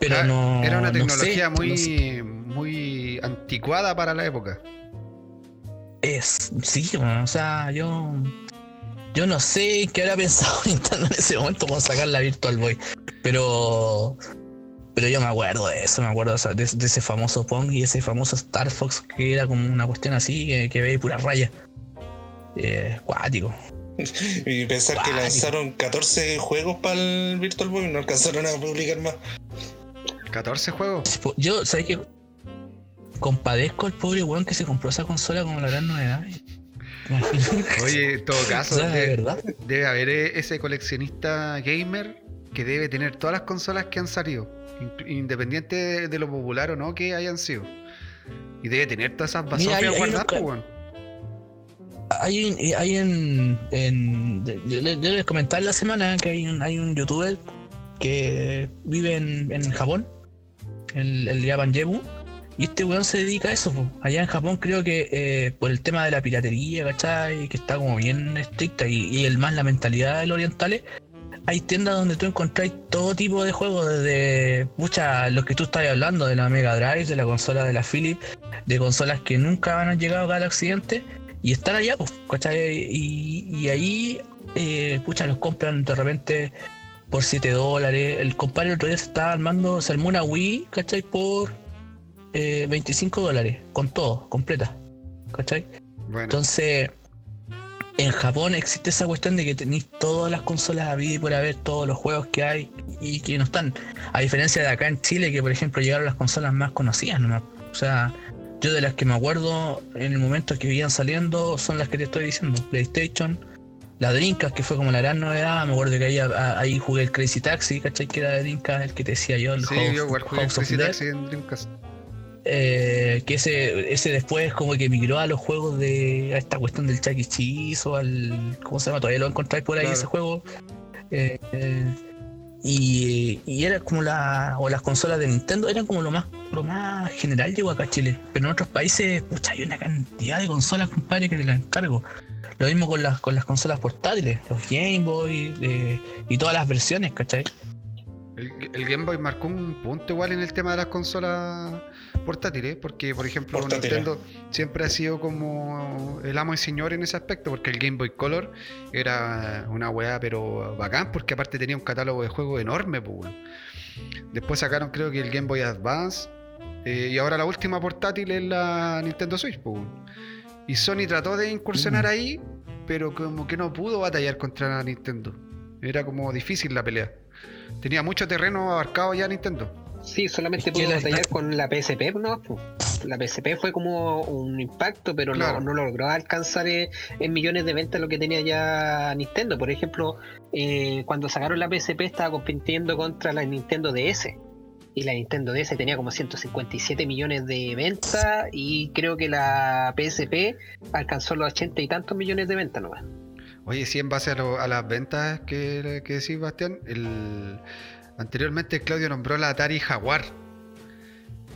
S3: Pero
S1: Ah,
S3: no.
S1: Era una
S3: no sé,
S1: tecnología muy,
S3: no sé.
S1: muy anticuada para la época.
S3: Es, sí, bueno, o sea, yo. Yo no sé qué habrá pensado Nintendo en ese momento con sacar la Virtual Boy. Pero. Pero yo me acuerdo de eso, me acuerdo de, esa- de- de ese famoso Pong y ese famoso Star Fox que era como una cuestión así, que, que veía pura raya. Eh, cuático.
S5: Y pensar que lanzaron 14 juegos para el Virtual Boy y no alcanzaron a publicar más.
S1: 14 juegos.
S3: Yo, ¿sabes qué? Compadezco al pobre weón que se compró esa consola como la gran novedad.
S1: Oye, en todo caso,
S3: O sea, de
S1: debe,
S3: verdad.
S1: debe haber eh, ese coleccionista gamer que debe tener todas las consolas que han salido, in- independiente de, de lo popular o no que hayan sido. Y debe tener todas esas basofias guardadas, weón.
S3: Hay, un- hay en, en yo, le- yo les la semana que hay un, hay un youtuber que vive en, en Japón, el, el Japan Jebu, y este weón se dedica a eso. Allá en Japón creo que eh, por el tema de la piratería, ¿cachai? Que está como bien estricta y, y el más la mentalidad del orientales, hay tiendas donde tú encontrás todo tipo de juegos, desde muchas, los que tú estás hablando, de la Mega Drive, de la consola de la Philips, de consolas que nunca han llegado acá al occidente, y están allá, pues, ¿cachai? Y, y ahí, eh, pucha, los compran de repente por 7 dólares. El compadre el otro día se estaba armando, se armó una Wii, ¿cachai? Por eh, 25 dólares, con todo, completa, ¿cachai?
S1: Bueno,
S3: Entonces, en Japón existe esa cuestión de que tenéis todas las consolas a vida y por haber todos los juegos que hay y que no están. A diferencia de acá en Chile, que por ejemplo llegaron las consolas más conocidas nomás. O sea, yo de las que me acuerdo en el momento que iban saliendo son las que te estoy diciendo. PlayStation, la Dreamcast, que fue como la gran novedad. Me acuerdo que ahí, ahí jugué el Crazy Taxi, ¿cachai? Que era de Dreamcast, el que te decía yo, el
S1: sí,
S3: House-
S1: yo igual jugué
S3: House of
S1: Crazy
S3: Death.
S1: Taxi en Dreamcast.
S3: Eh, que ese, ese después como que migró a los juegos de a esta cuestión del Chuck E. Cheese o al ¿cómo se llama? todavía lo encontráis por ahí
S1: Claro.
S3: ese juego Eh, eh, y, y era como la o las consolas de Nintendo eran como lo más lo más general llegó acá pero en otros países pucha hay una cantidad de consolas compadre que te las encargo lo mismo con las con las consolas portátiles los Game Boy eh, y todas las versiones ¿cachai?
S1: El Game Boy marcó un punto igual en el tema de las consolas portátiles, porque por ejemplo. Nintendo siempre ha sido como el amo y señor en ese aspecto, porque el Game Boy Color era una weá pero bacán, porque aparte tenía un catálogo de juegos enorme, pues. Después sacaron creo que el Game Boy Advance, eh, y ahora la última portátil es la Nintendo Switch, pues. Y Sony trató de incursionar
S3: Mm.
S1: ahí, pero como que no pudo batallar contra la Nintendo. Era como difícil la pelea. Tenía mucho terreno abarcado ya Nintendo.
S4: Sí, solamente
S3: la-
S4: batallar con la PSP, ¿no? La PSP fue como un impacto, pero no-
S1: Claro.
S4: no, logró alcanzar eh, en millones de ventas lo que tenía ya Nintendo. Por ejemplo, eh, cuando sacaron la PSP estaba compitiendo contra la Nintendo DS. Y la Nintendo DS tenía como 157 millones de ventas y creo que la PSP alcanzó los 80 y tantos millones de ventas nomás.
S1: Oye, sí, en base a, lo- a las ventas que, que decís, Bastián, el, anteriormente Claudio nombró la Atari Jaguar.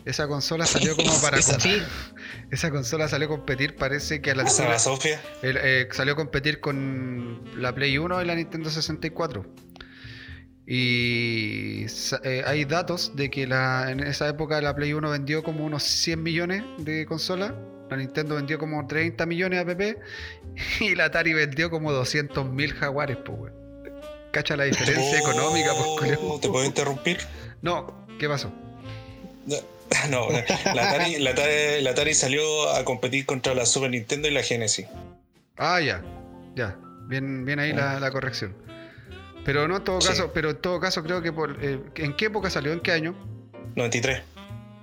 S1: Esa consola salió como para
S3: Esa-
S1: competir. Esa consola salió a competir, parece que a la
S5: la Sofía.
S1: el- eh, salió a competir con la Play 1 y la Nintendo 64. Y eh, hay datos de que la, en esa época la Play 1 vendió como unos 100 millones de consolas. La Nintendo vendió como 30 millones de app. Y la Atari vendió como 200 mil jaguares, pues, weón. Cacha la diferencia económica, pues, culiao.
S5: ¿Te puedo interrumpir?
S1: No, ¿qué pasó?
S5: No, la Atari, la Atari- la Atari salió a competir contra la Super Nintendo y la Genesis.
S1: Ah, ya, ya. Bien, bien ahí la, la corrección. Pero no en todo
S5: Sí.
S1: caso, pero en todo caso creo que por eh, ¿en qué época salió? ¿En qué año?
S5: 93,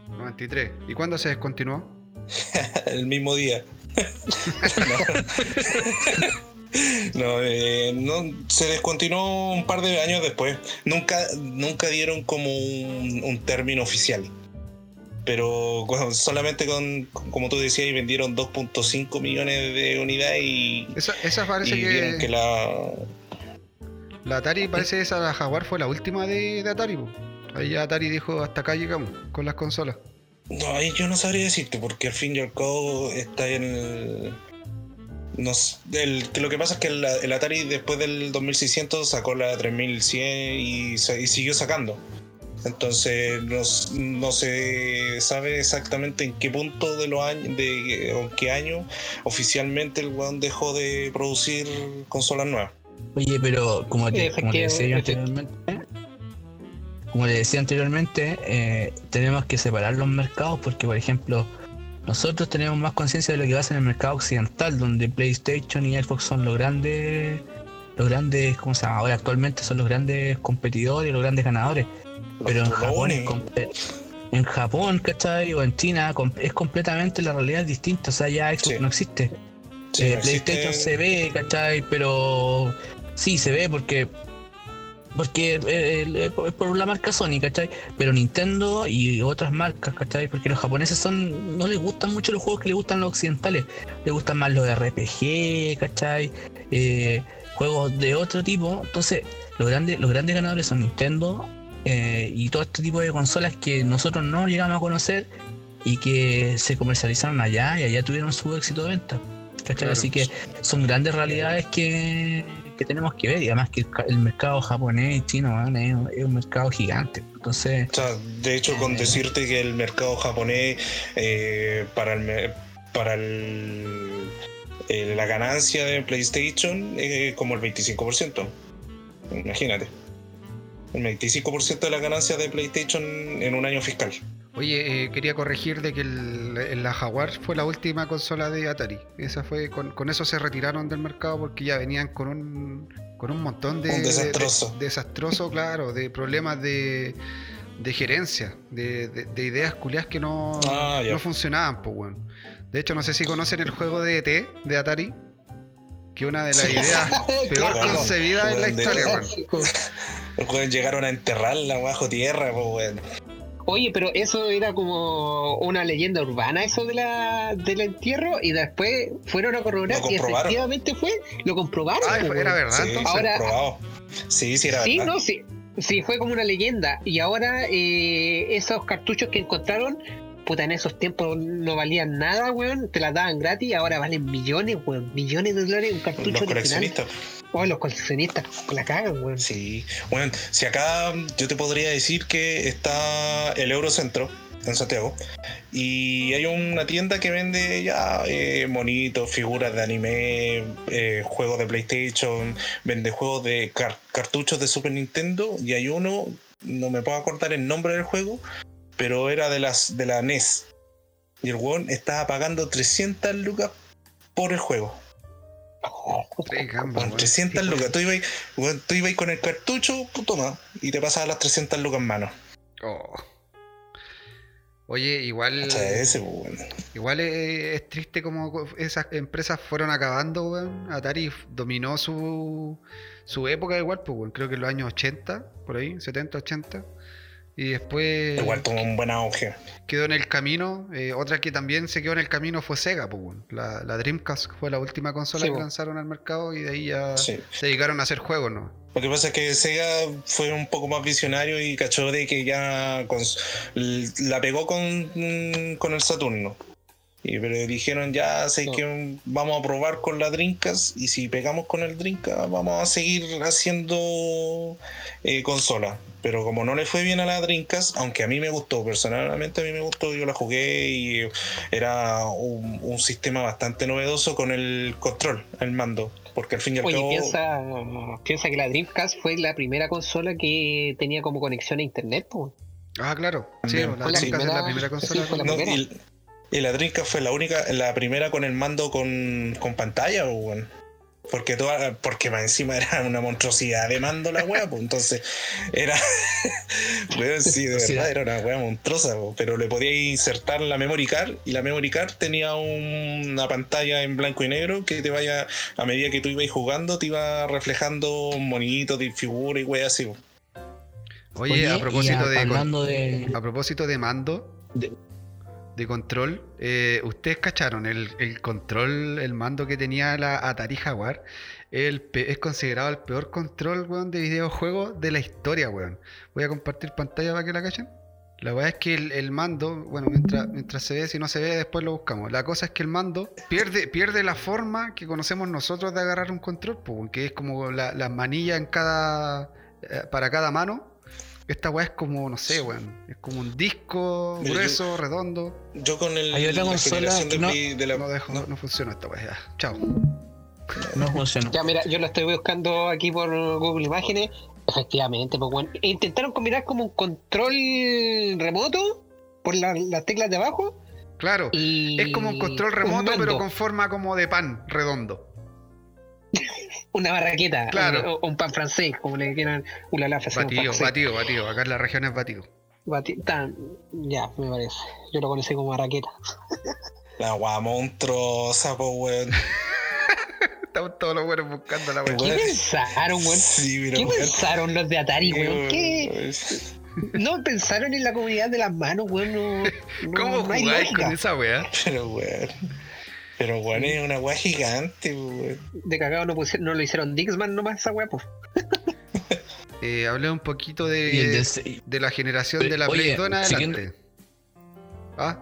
S1: 93. ¿Y cuándo se descontinuó?
S5: el mismo día. no, eh, no, se descontinuó un par de años después. Nunca, nunca dieron como un, un término oficial. Pero bueno, solamente con, como tú decías, vendieron 2.5 millones de unidades y,
S1: Esa, esa parece
S5: y
S1: que,
S5: que la,
S1: la Atari, parece esa la Jaguar fue la última de, de Atari. po. Ahí ya Atari dijo hasta acá llegamos con las consolas.
S5: No, ahí yo no sabría decirte, porque al fin y al cabo está en el. No sé, el- que lo que pasa es que el, el Atari después del 2600 sacó la 3100 y, siguió sacando. Entonces no, se sabe exactamente en qué punto de los años, de, o en qué año oficialmente el weón dejó de producir consolas nuevas.
S3: Oye, pero como te, como te decía yo anteriormente, como le decía anteriormente, eh, tenemos que separar los mercados porque, por ejemplo, nosotros tenemos más conciencia de lo que pasa en el mercado occidental, donde PlayStation y Xbox son los grandes, los grandes, ¿cómo se llama? Ahora actualmente son los grandes competidores, los grandes ganadores.
S5: Los
S3: Pero en Japón es en Japón, ¿cachai? O en China es completamente la realidad es distinta. O sea, ya Xbox
S5: Sí.
S3: no existe.
S5: Sí,
S3: Eh,
S5: no existe-
S3: PlayStation se ve, ¿cachai? Pero sí, se ve porque porque eh, eh, es por la marca Sony, ¿cachai? Pero Nintendo y otras marcas, ¿cachai? Porque los japoneses son no les gustan mucho los juegos que les gustan los occidentales. Les gustan más los de RPG, ¿cachai? Eh, juegos de otro tipo. Entonces, los grandes, los grandes ganadores son Nintendo eh, y todo este tipo de consolas que nosotros no llegamos a conocer y que se comercializaron allá y allá tuvieron su éxito de venta. ¿cachai?
S1: Claro.
S3: Así que son grandes realidades que, que tenemos que ver y además que el, ca- el mercado japonés y chino es, un- es un mercado gigante. Entonces,
S5: O sea, de hecho, con
S3: Eh.
S5: decirte que el mercado japonés eh, para el para el, eh, la ganancia de PlayStation es como el 25%. Imagínate. El 25% de la ganancia de PlayStation en un año fiscal.
S1: Oye, eh, quería corregir de que el- la Jaguar fue la última consola de Atari. Esa fue con, con eso se retiraron del mercado porque ya venían con un con un montón de
S5: Un desastroso.
S1: de- de- desastroso, claro, de problemas de, de gerencia, de, de- de ideas culiadas que no,
S5: Ah,
S1: no funcionaban, pues bueno. De hecho, no sé si conocen el juego de ET de Atari, que una de las
S5: Sí.
S1: ideas peor
S5: Claro.
S1: concebidas en la historia, weón.
S5: Llegaron a enterrarla bajo tierra, pues, weón.
S4: Oye, pero eso era como una leyenda urbana, eso de la, del entierro, y después fueron a corroborar y efectivamente fue, lo comprobaron.
S1: Ah, era verdad,
S5: Sí.
S4: Ahora-.
S5: Sí, sí, era
S4: Sí,
S5: verdad.
S4: no, sí. Sí, fue como una leyenda. Y ahora eh, esos cartuchos que encontraron, puta, en esos tiempos no valían nada, weón. Te las daban gratis, ahora valen millones, weón. Millones de dólares un cartucho
S5: Los coleccionistas.
S4: Oh, los coleccionistas la cagan, weón.
S5: Sí, bueno, si acá yo te podría decir que está el Eurocentro en Santiago y hay una tienda que vende ya eh, monitos, figuras de anime, eh, juegos de PlayStation, vende juegos de car- cartuchos de Super Nintendo y hay uno, no me puedo acordar el nombre del juego, pero era de las de la NES y el weón estaba pagando 300 lucas por el juego.
S1: Weón.
S5: 300 lucas. Tú ibas, tú ibas con el cartucho, pues, toma, y te pasabas las 300 lucas en mano.
S1: Oh. Oye, igual.
S5: Ese, pues.
S1: Igual es, es triste como co- esas empresas fueron acabando, weón. Atari dominó su, su época igual, pues, weón. Creo que en los años 80, por ahí, 70, 80. Y después
S5: Igual tuvo un buen auge.
S1: quedó en el camino. eh, otra que también se quedó en el camino fue Sega, pues, la, la Dreamcast fue la última consola
S4: Sí,
S1: que
S4: po.
S1: lanzaron al mercado y de ahí ya
S5: Sí.
S1: se dedicaron a hacer juegos, ¿no?
S5: Lo que pasa es que Sega fue un poco más visionario y cachó de que ya la pegó con, con el Saturno. Y, pero dijeron ya sé
S4: No.
S5: que vamos a probar con la Dreamcast y si pegamos con el Dreamcast vamos a seguir haciendo eh, consola. Pero como no le fue bien a la Dreamcast, aunque a mí me gustó, personalmente a mí me gustó, yo la jugué y era un, un sistema bastante novedoso con el control, el mando. Porque al fin y al
S4: Oye,
S5: cabo...
S4: piensa, piensa que la Dreamcast fue la primera consola que tenía como conexión a internet, po.
S1: Ah, claro. Sí, la Dreamcast es la
S4: primera-
S1: primera consola.
S4: sí, fue la
S5: No,
S4: primera.
S5: y, y la Dreamcast fue la única, la primera con el mando con, con pantalla, pues, weón. Porque toda, porque más encima era una monstruosidad de mando la weá, pues entonces era weón, sí, de verdad era una weá monstruosa, pues, pero le podía insertar la memory card y la memory card tenía un- una pantalla en blanco y negro que te vaya, a medida que tú ibas jugando, te iba reflejando monitos de figura y weá así. pues.
S1: Oye, a propósito de, con-
S3: de.
S1: a propósito de mando,
S3: de-
S1: de control, eh, ¿ustedes cacharon el, el control, el mando que tenía la Atari Jaguar? Es considerado el peor control, de videojuegos de la historia, weón. Voy a compartir pantalla para que la cachen. La verdad es que el, mando, bueno, mientras, mientras se ve, si no se ve, después lo buscamos. La cosa es que el mando pierde, pierde la forma que conocemos nosotros de agarrar un control, pues, que es como la, las manillas en cada, eh, para cada mano. Esta weá es como, no sé, weón. Es como un disco
S5: Mira,
S1: grueso, redondo.
S5: Yo con el,
S3: otra
S5: la
S3: consola
S5: de
S3: no-
S5: Play- de la-
S1: No, dejo,
S5: no,
S1: no, funciona esta weá. ya. Chao.
S3: No funcionó.
S4: Ya, mira, yo lo estoy buscando aquí por Google Imágenes. Efectivamente, pues bueno. Intentaron combinar como un control remoto por la- las teclas de abajo.
S1: Claro.
S4: Y
S1: Es como un control
S4: un
S1: remoto, pero con forma como de pan redondo.
S4: una barraqueta.
S1: Claro.
S4: O, o un pan francés, como le quieran. Una la un
S1: Batido, batido, batido. Acá en la región es batido.
S4: Bati- tan- ya, me parece. Yo lo conocí como barraqueta.
S5: la weá monstruosa, pues weón.
S1: Estamos todos los buenos buscando la weá.
S4: ¿Qué
S5: Weón.
S4: pensaron, weón?
S5: Sí, pero
S4: ¿Qué
S5: weón.
S4: pensaron los de Atari, weón? ¿Qué?
S5: weón.
S4: No pensaron en la comunidad de las manos, weón. No, no-
S1: ¿Cómo
S4: no hay
S1: jugáis con esa weá?
S5: Pero weón. Pero weón es una weá gigante, weón.
S4: De cagado no, pusieron- no lo hicieron Dixman nomás esa weá, pues.
S1: Eh, hablé un poquito de,
S3: de-
S1: de la generación de la Play 2 en
S3: siguiendo-
S1: adelante. Ah,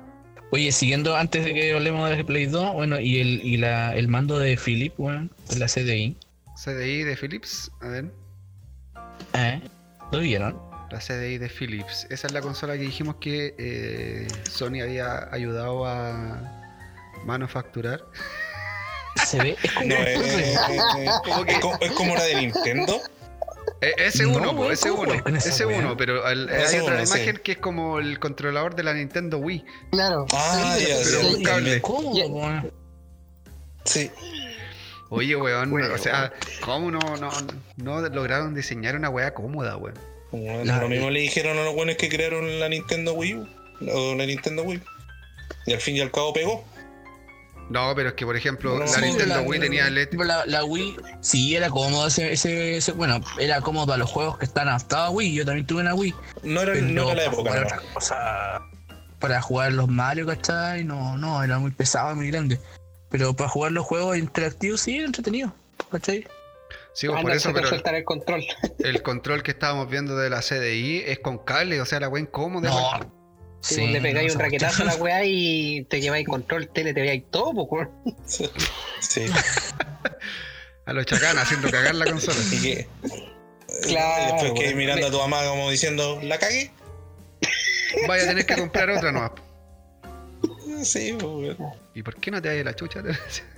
S3: Oye, siguiendo antes de que hablemos de Play 2, bueno, y el, y la, el mando de Philip, bueno, de la CDI.
S1: CDI de Philips. A ver.
S3: ¿Eh? ¿Lo vieron?
S1: La CDI de Philips. Esa es la consola que dijimos que eh, Sony había ayudado a manufacturar.
S3: Se ve, es como
S5: No, es, es- es como, es como la de Nintendo.
S1: Eh, ese uno,
S3: No,
S1: ese
S3: ¿cómo
S1: uno, ese uno, pero al- hay otra
S5: uno, sí.
S1: imagen que es como el controlador de la Nintendo Wii.
S4: Claro.
S5: Ah, ya,
S1: pero
S5: sí.
S3: ¿Cómo,
S4: Ya.
S5: Sí.
S1: Oye, weón, o sea, ¿cómo no, no, no lograron diseñar una weá cómoda, weón?
S3: La-
S5: lo mismo le dijeron a los buenos que crearon la Nintendo Wii U, o la Nintendo Wii. Y al fin y al cabo pegó.
S1: No, pero es que, por ejemplo,
S5: No,
S1: la
S5: sí,
S1: Nintendo
S3: la-
S1: Wii tenía LED.
S3: La, la Wii, sí, era cómodo ese, ese, ese- bueno, era cómodo para los juegos que están adaptados a Wii. Yo también tuve una Wii.
S5: No era,
S3: pero
S5: no era la
S3: para
S5: época,
S3: jugar
S5: no.
S3: cosas, para jugar los Mario, ¿cachai? No, no, era muy pesado, muy grande. Pero para jugar los juegos interactivos sí era entretenido, ¿cachai?
S1: Sí, pues,
S4: Ah,
S1: por
S4: no,
S1: eso, pero
S4: soltar el control.
S1: el control que estábamos viendo de la CDI es con cable, o sea, la weá incómoda.
S3: No.
S4: Si vos le pegáis
S3: no,
S4: un raquetazo a la weá y te lleváis control, tele, te veáis todo, pues, weón.
S5: Sí.
S1: A los chacanas haciendo cagar la consola.
S5: Y que.
S4: Claro,
S5: y después que
S4: weón.
S5: mirando a tu mamá como diciendo, ¿la cagué?
S1: Vaya a tener que comprar otra nomás.
S5: Sí, pues, weón.
S1: ¿Y por qué no te vayas la chucha?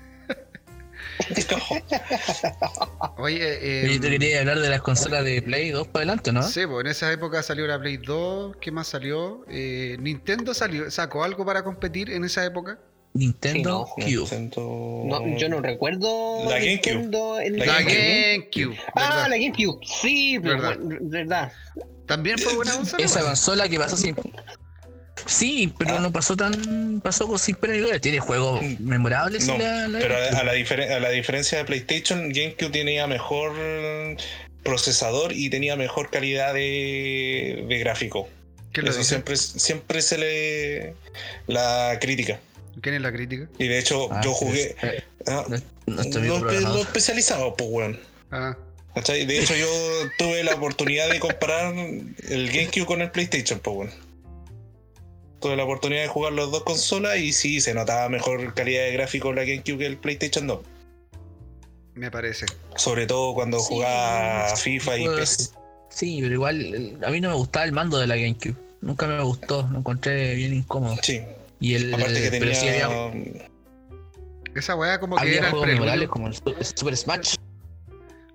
S1: Oye, eh,
S3: Oye, te quería hablar de las consolas de Play 2 para adelante, ¿no?
S1: Sí, pues en esa época salió la Play 2. ¿Qué más salió? Eh, Nintendo salió, sacó algo para competir en esa época.
S3: Nintendo
S4: Sí,
S3: Cube.
S5: Nintendo-
S4: No, yo no recuerdo.
S5: La GameCube.
S4: En
S5: La
S1: La
S5: GameCube.
S1: GameCube.
S4: Ah, la GameCube. Sí, pero
S1: verdad. También fue buena consola.
S3: Esa consola que pasó sin. Sí, pero no pasó tan. Pasó con sin pena ni gloria. Tiene juegos memorables.
S5: No,
S3: la- la-
S5: pero a, a la diferen- a la diferencia de PlayStation, GameCube tenía mejor procesador y tenía mejor calidad de, de gráfico.
S1: ¿Quién lo
S5: Eso
S1: dice?
S5: siempre, siempre se le la crítica.
S1: ¿Quién es la crítica?
S5: Y de hecho,
S3: Ah,
S5: yo jugué.
S3: eh,
S5: ah,
S3: no-
S5: no no especializado, pues, weón.
S1: Ah,
S5: ¿Cachai? De hecho, yo tuve la oportunidad de comparar el GameCube con el PlayStation, pues, weón. Tuve la oportunidad de jugar las dos consolas y sí, se notaba mejor calidad de gráfico la GameCube que el PlayStation 2.
S1: me parece.
S5: Sobre todo cuando
S3: Sí,
S5: jugaba
S3: sí,
S5: FIFA y PES.
S3: Sí, pero igual el- a mí no me gustaba el mando de la GameCube. Nunca me gustó, lo encontré bien incómodo.
S5: Sí,
S3: Y el,
S5: aparte que tenía.
S3: sí había,
S1: Esa weá como que
S3: había
S1: era el
S3: juegos
S1: preludio.
S3: como el Super Smash.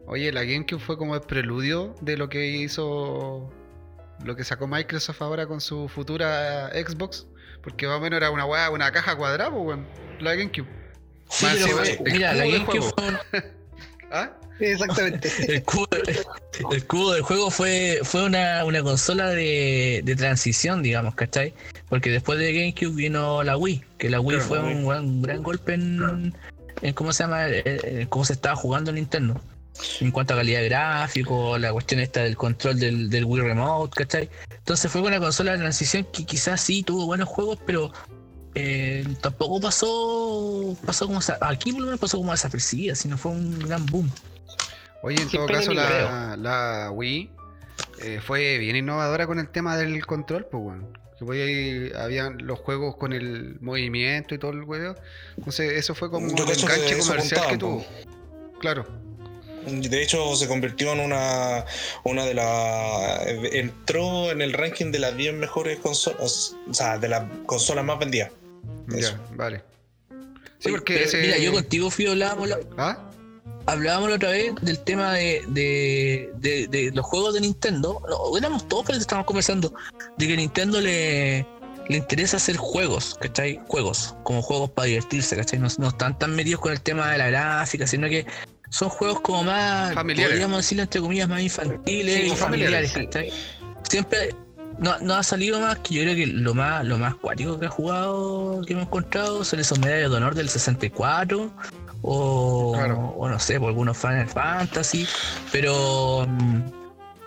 S1: Oye, la GameCube fue como el preludio de lo que hizo. Lo que sacó Microsoft ahora con su futura Xbox. Porque más o menos era una weá, una caja cuadrada, pues, weón. La GameCube.
S3: Sí,
S1: Más
S3: pero
S1: el
S3: mira, la GameCube fue un-
S1: ¿Ah?
S4: Exactamente.
S3: el cubo, el cubo del juego fue, fue una, una consola de, de transición, digamos, ¿cachai? Porque después de GameCube vino la Wii, que la Wii
S1: Claro,
S3: fue
S5: la Wii.
S3: un, gran- un gran golpe en, en cómo se llama, Eh, eh, cómo se estaba jugando Nintendo. En cuanto a calidad de gráfico, la cuestión esta del control del, del Wii Remote, ¿cachai? Entonces fue una consola de transición que quizás sí tuvo buenos juegos, pero eh, tampoco pasó, pasó como esa- aquí por lo menos pasó como desapercibida, sino fue un gran boom.
S1: Oye, en todo caso, la, la Wii eh, fue bien innovadora con el tema del control, pues, weón. Que podía ir- habían los juegos con el movimiento y todo el weón. Entonces, eso fue como
S5: que
S1: enganche comercial que tuvo. Claro.
S5: De hecho, se convirtió en una, una de las. Entró en el ranking de las 10 mejores consolas. O sea, de las consolas más vendidas. Eso.
S1: Ya, vale. Sí,
S3: Oye,
S1: porque
S3: pero
S1: ese.
S3: Mira, yo contigo, Fío, hablábamos la,
S1: ¿Ah?
S3: hablábamos la otra vez del tema de, de, de- de los juegos de Nintendo. No, éramos todos que estábamos conversando de que Nintendo le, le interesa hacer juegos, ¿cachai? Juegos, como juegos para divertirse, ¿cachai? No, no están tan metidos con el tema de la gráfica, sino que son juegos como más,
S1: Familiares.
S3: podríamos decirlo entre comillas, más infantiles
S1: Sí,
S3: y
S1: familiares.
S3: Siempre no, no ha salido más que yo creo que lo más lo más cuático que ha jugado, que me he encontrado, son esos medallas de honor del 64 o,
S1: Claro.
S3: o no sé, por algunos Final Fantasy, pero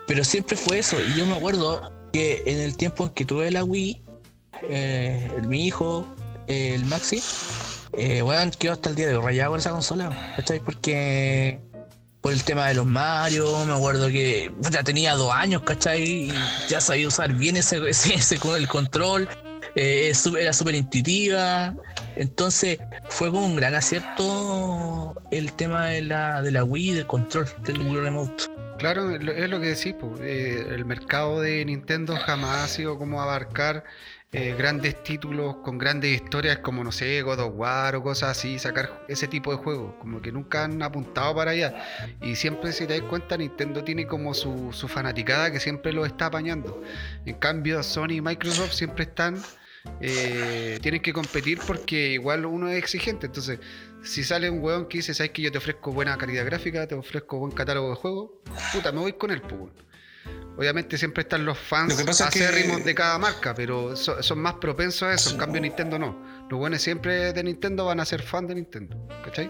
S3: pero siempre fue eso y yo me acuerdo que en el tiempo en que tuve la Wii, eh, mi hijo, eh, el Maxi, eh, bueno, quedó hasta el día de hoy rayado con esa consola, ¿cachai? Porque por el tema de los Mario, me acuerdo que ya tenía dos años, ¿cachai? Y ya sabía usar bien ese, ese, el control, eh, era súper intuitiva, entonces fue como un gran acierto el tema de la, de la Wii, del control, del Wii Remote.
S1: Claro, es lo que decís. Eh, el mercado de Nintendo jamás ha sido como abarcar eh, grandes títulos con grandes historias como, no sé, God of War o cosas así, sacar ese tipo de juegos, como que nunca han apuntado para allá. Y siempre, si te das cuenta, Nintendo tiene como su, su fanaticada que siempre lo está apañando. En cambio, Sony y Microsoft siempre están... eh, tienen que competir porque igual uno es exigente, entonces si sale un weón que dice, sabes que yo te ofrezco buena calidad gráfica, te ofrezco buen catálogo de juegos, puta, me voy con el pues. Obviamente siempre están los fans
S5: pasa es que-
S1: acérrimos de cada marca, pero so- son más propensos a eso. En cambio, Nintendo no. Los buenos siempre de Nintendo van a ser fan de Nintendo. ¿Cachai?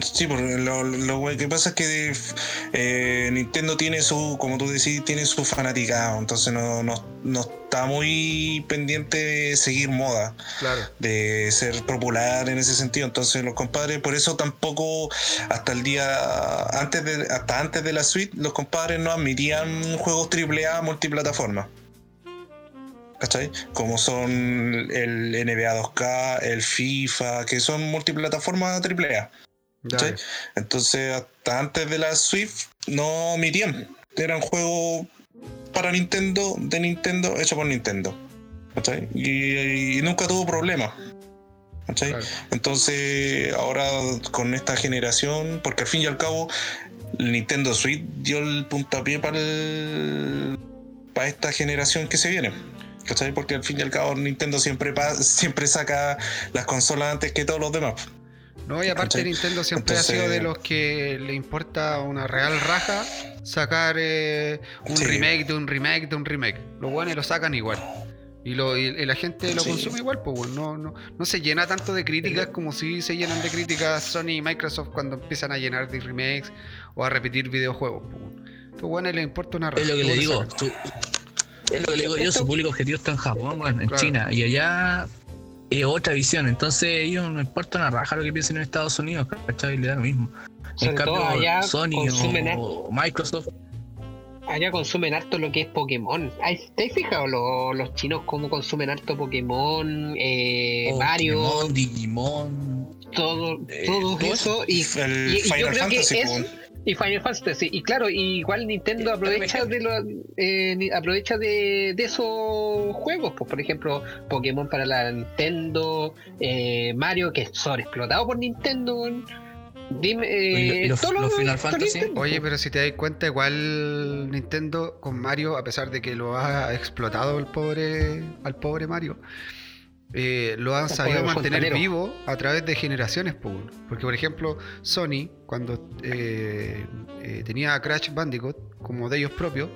S5: Sí, porque lo, lo que pasa es que eh, Nintendo tiene su, como tú decís, tiene su fanaticado, entonces no, no, no está muy pendiente de seguir moda,
S1: Claro.
S5: de ser popular en ese sentido. Entonces los compadres, por eso tampoco hasta el día, antes de, hasta antes de la suite, los compadres no admitían juegos AAA multiplataforma. ¿Cachai? Como son el NBA 2K, el FIFA, que son multiplataformas AAA. Entonces, hasta antes de la Swift, no omitían. Eran juegos para Nintendo, de Nintendo, hecho por Nintendo. ¿cachai? Y, y nunca tuvo problema. ¿cachai?
S1: Claro.
S5: Entonces, ahora con esta generación, porque al fin y al cabo, el Nintendo Switch dio el puntapié para el- para esta generación que se viene. ¿Cachai? Porque al fin y al cabo Nintendo siempre, siempre saca las consolas antes que todos los demás.
S1: No, y aparte
S5: ¿Cachai?
S1: Nintendo siempre
S5: Entonces-
S1: ha sido de los que le importa una real raja sacar eh, un
S5: Sí.
S1: remake de un remake de un remake. Los buenos lo sacan igual. Y, lo, y- la gente lo
S5: Sí.
S1: consume igual, pues bueno, no, no, no se llena tanto de críticas como si se llenan de críticas Sony y Microsoft cuando empiezan a llenar de remakes o a repetir videojuegos. Pues bueno. Les importa una raja.
S3: Es lo que le digo. Es lo que le digo yo, su público objetivo está en Japón, bueno, en
S1: Claro.
S3: China, y allá es otra visión. Entonces, ellos no importa una raja lo que piensen en Estados Unidos, ¿cachai? Le da lo mismo.
S4: Sobre
S3: en
S4: todo
S3: cambio,
S4: allá
S3: Sony
S4: consumen
S3: o Microsoft,
S4: Allá consumen harto lo que es Pokémon. ¿Ay, ¿Te has fijado lo- los chinos cómo consumen harto Pokémon, eh, Mario,
S3: Pokémon, Digimon,
S4: todo,
S3: eh,
S4: todo
S3: todo
S4: eso? Y,
S5: El
S4: y- y yo creo que es-
S5: weón.
S4: Y Final Fantasy. Y claro, y igual Nintendo aprovecha de lo- eh, aprovecha de, de esos juegos. Pues, por ejemplo, Pokémon para la Nintendo, eh, Mario, que es sobreexplotado por Nintendo. Dime, eh,
S3: los-
S4: todos
S3: los Final Fantasy.
S4: Nintendo,
S1: Oye, pero si te das cuenta, igual Nintendo con Mario, a pesar de que lo ha explotado el pobre, al pobre Mario, eh, lo han sabido mantener
S4: fontanero.
S1: vivo a través de generaciones. Porque, por ejemplo, Sony, cuando eh, eh, tenía a Crash Bandicoot como de ellos propios,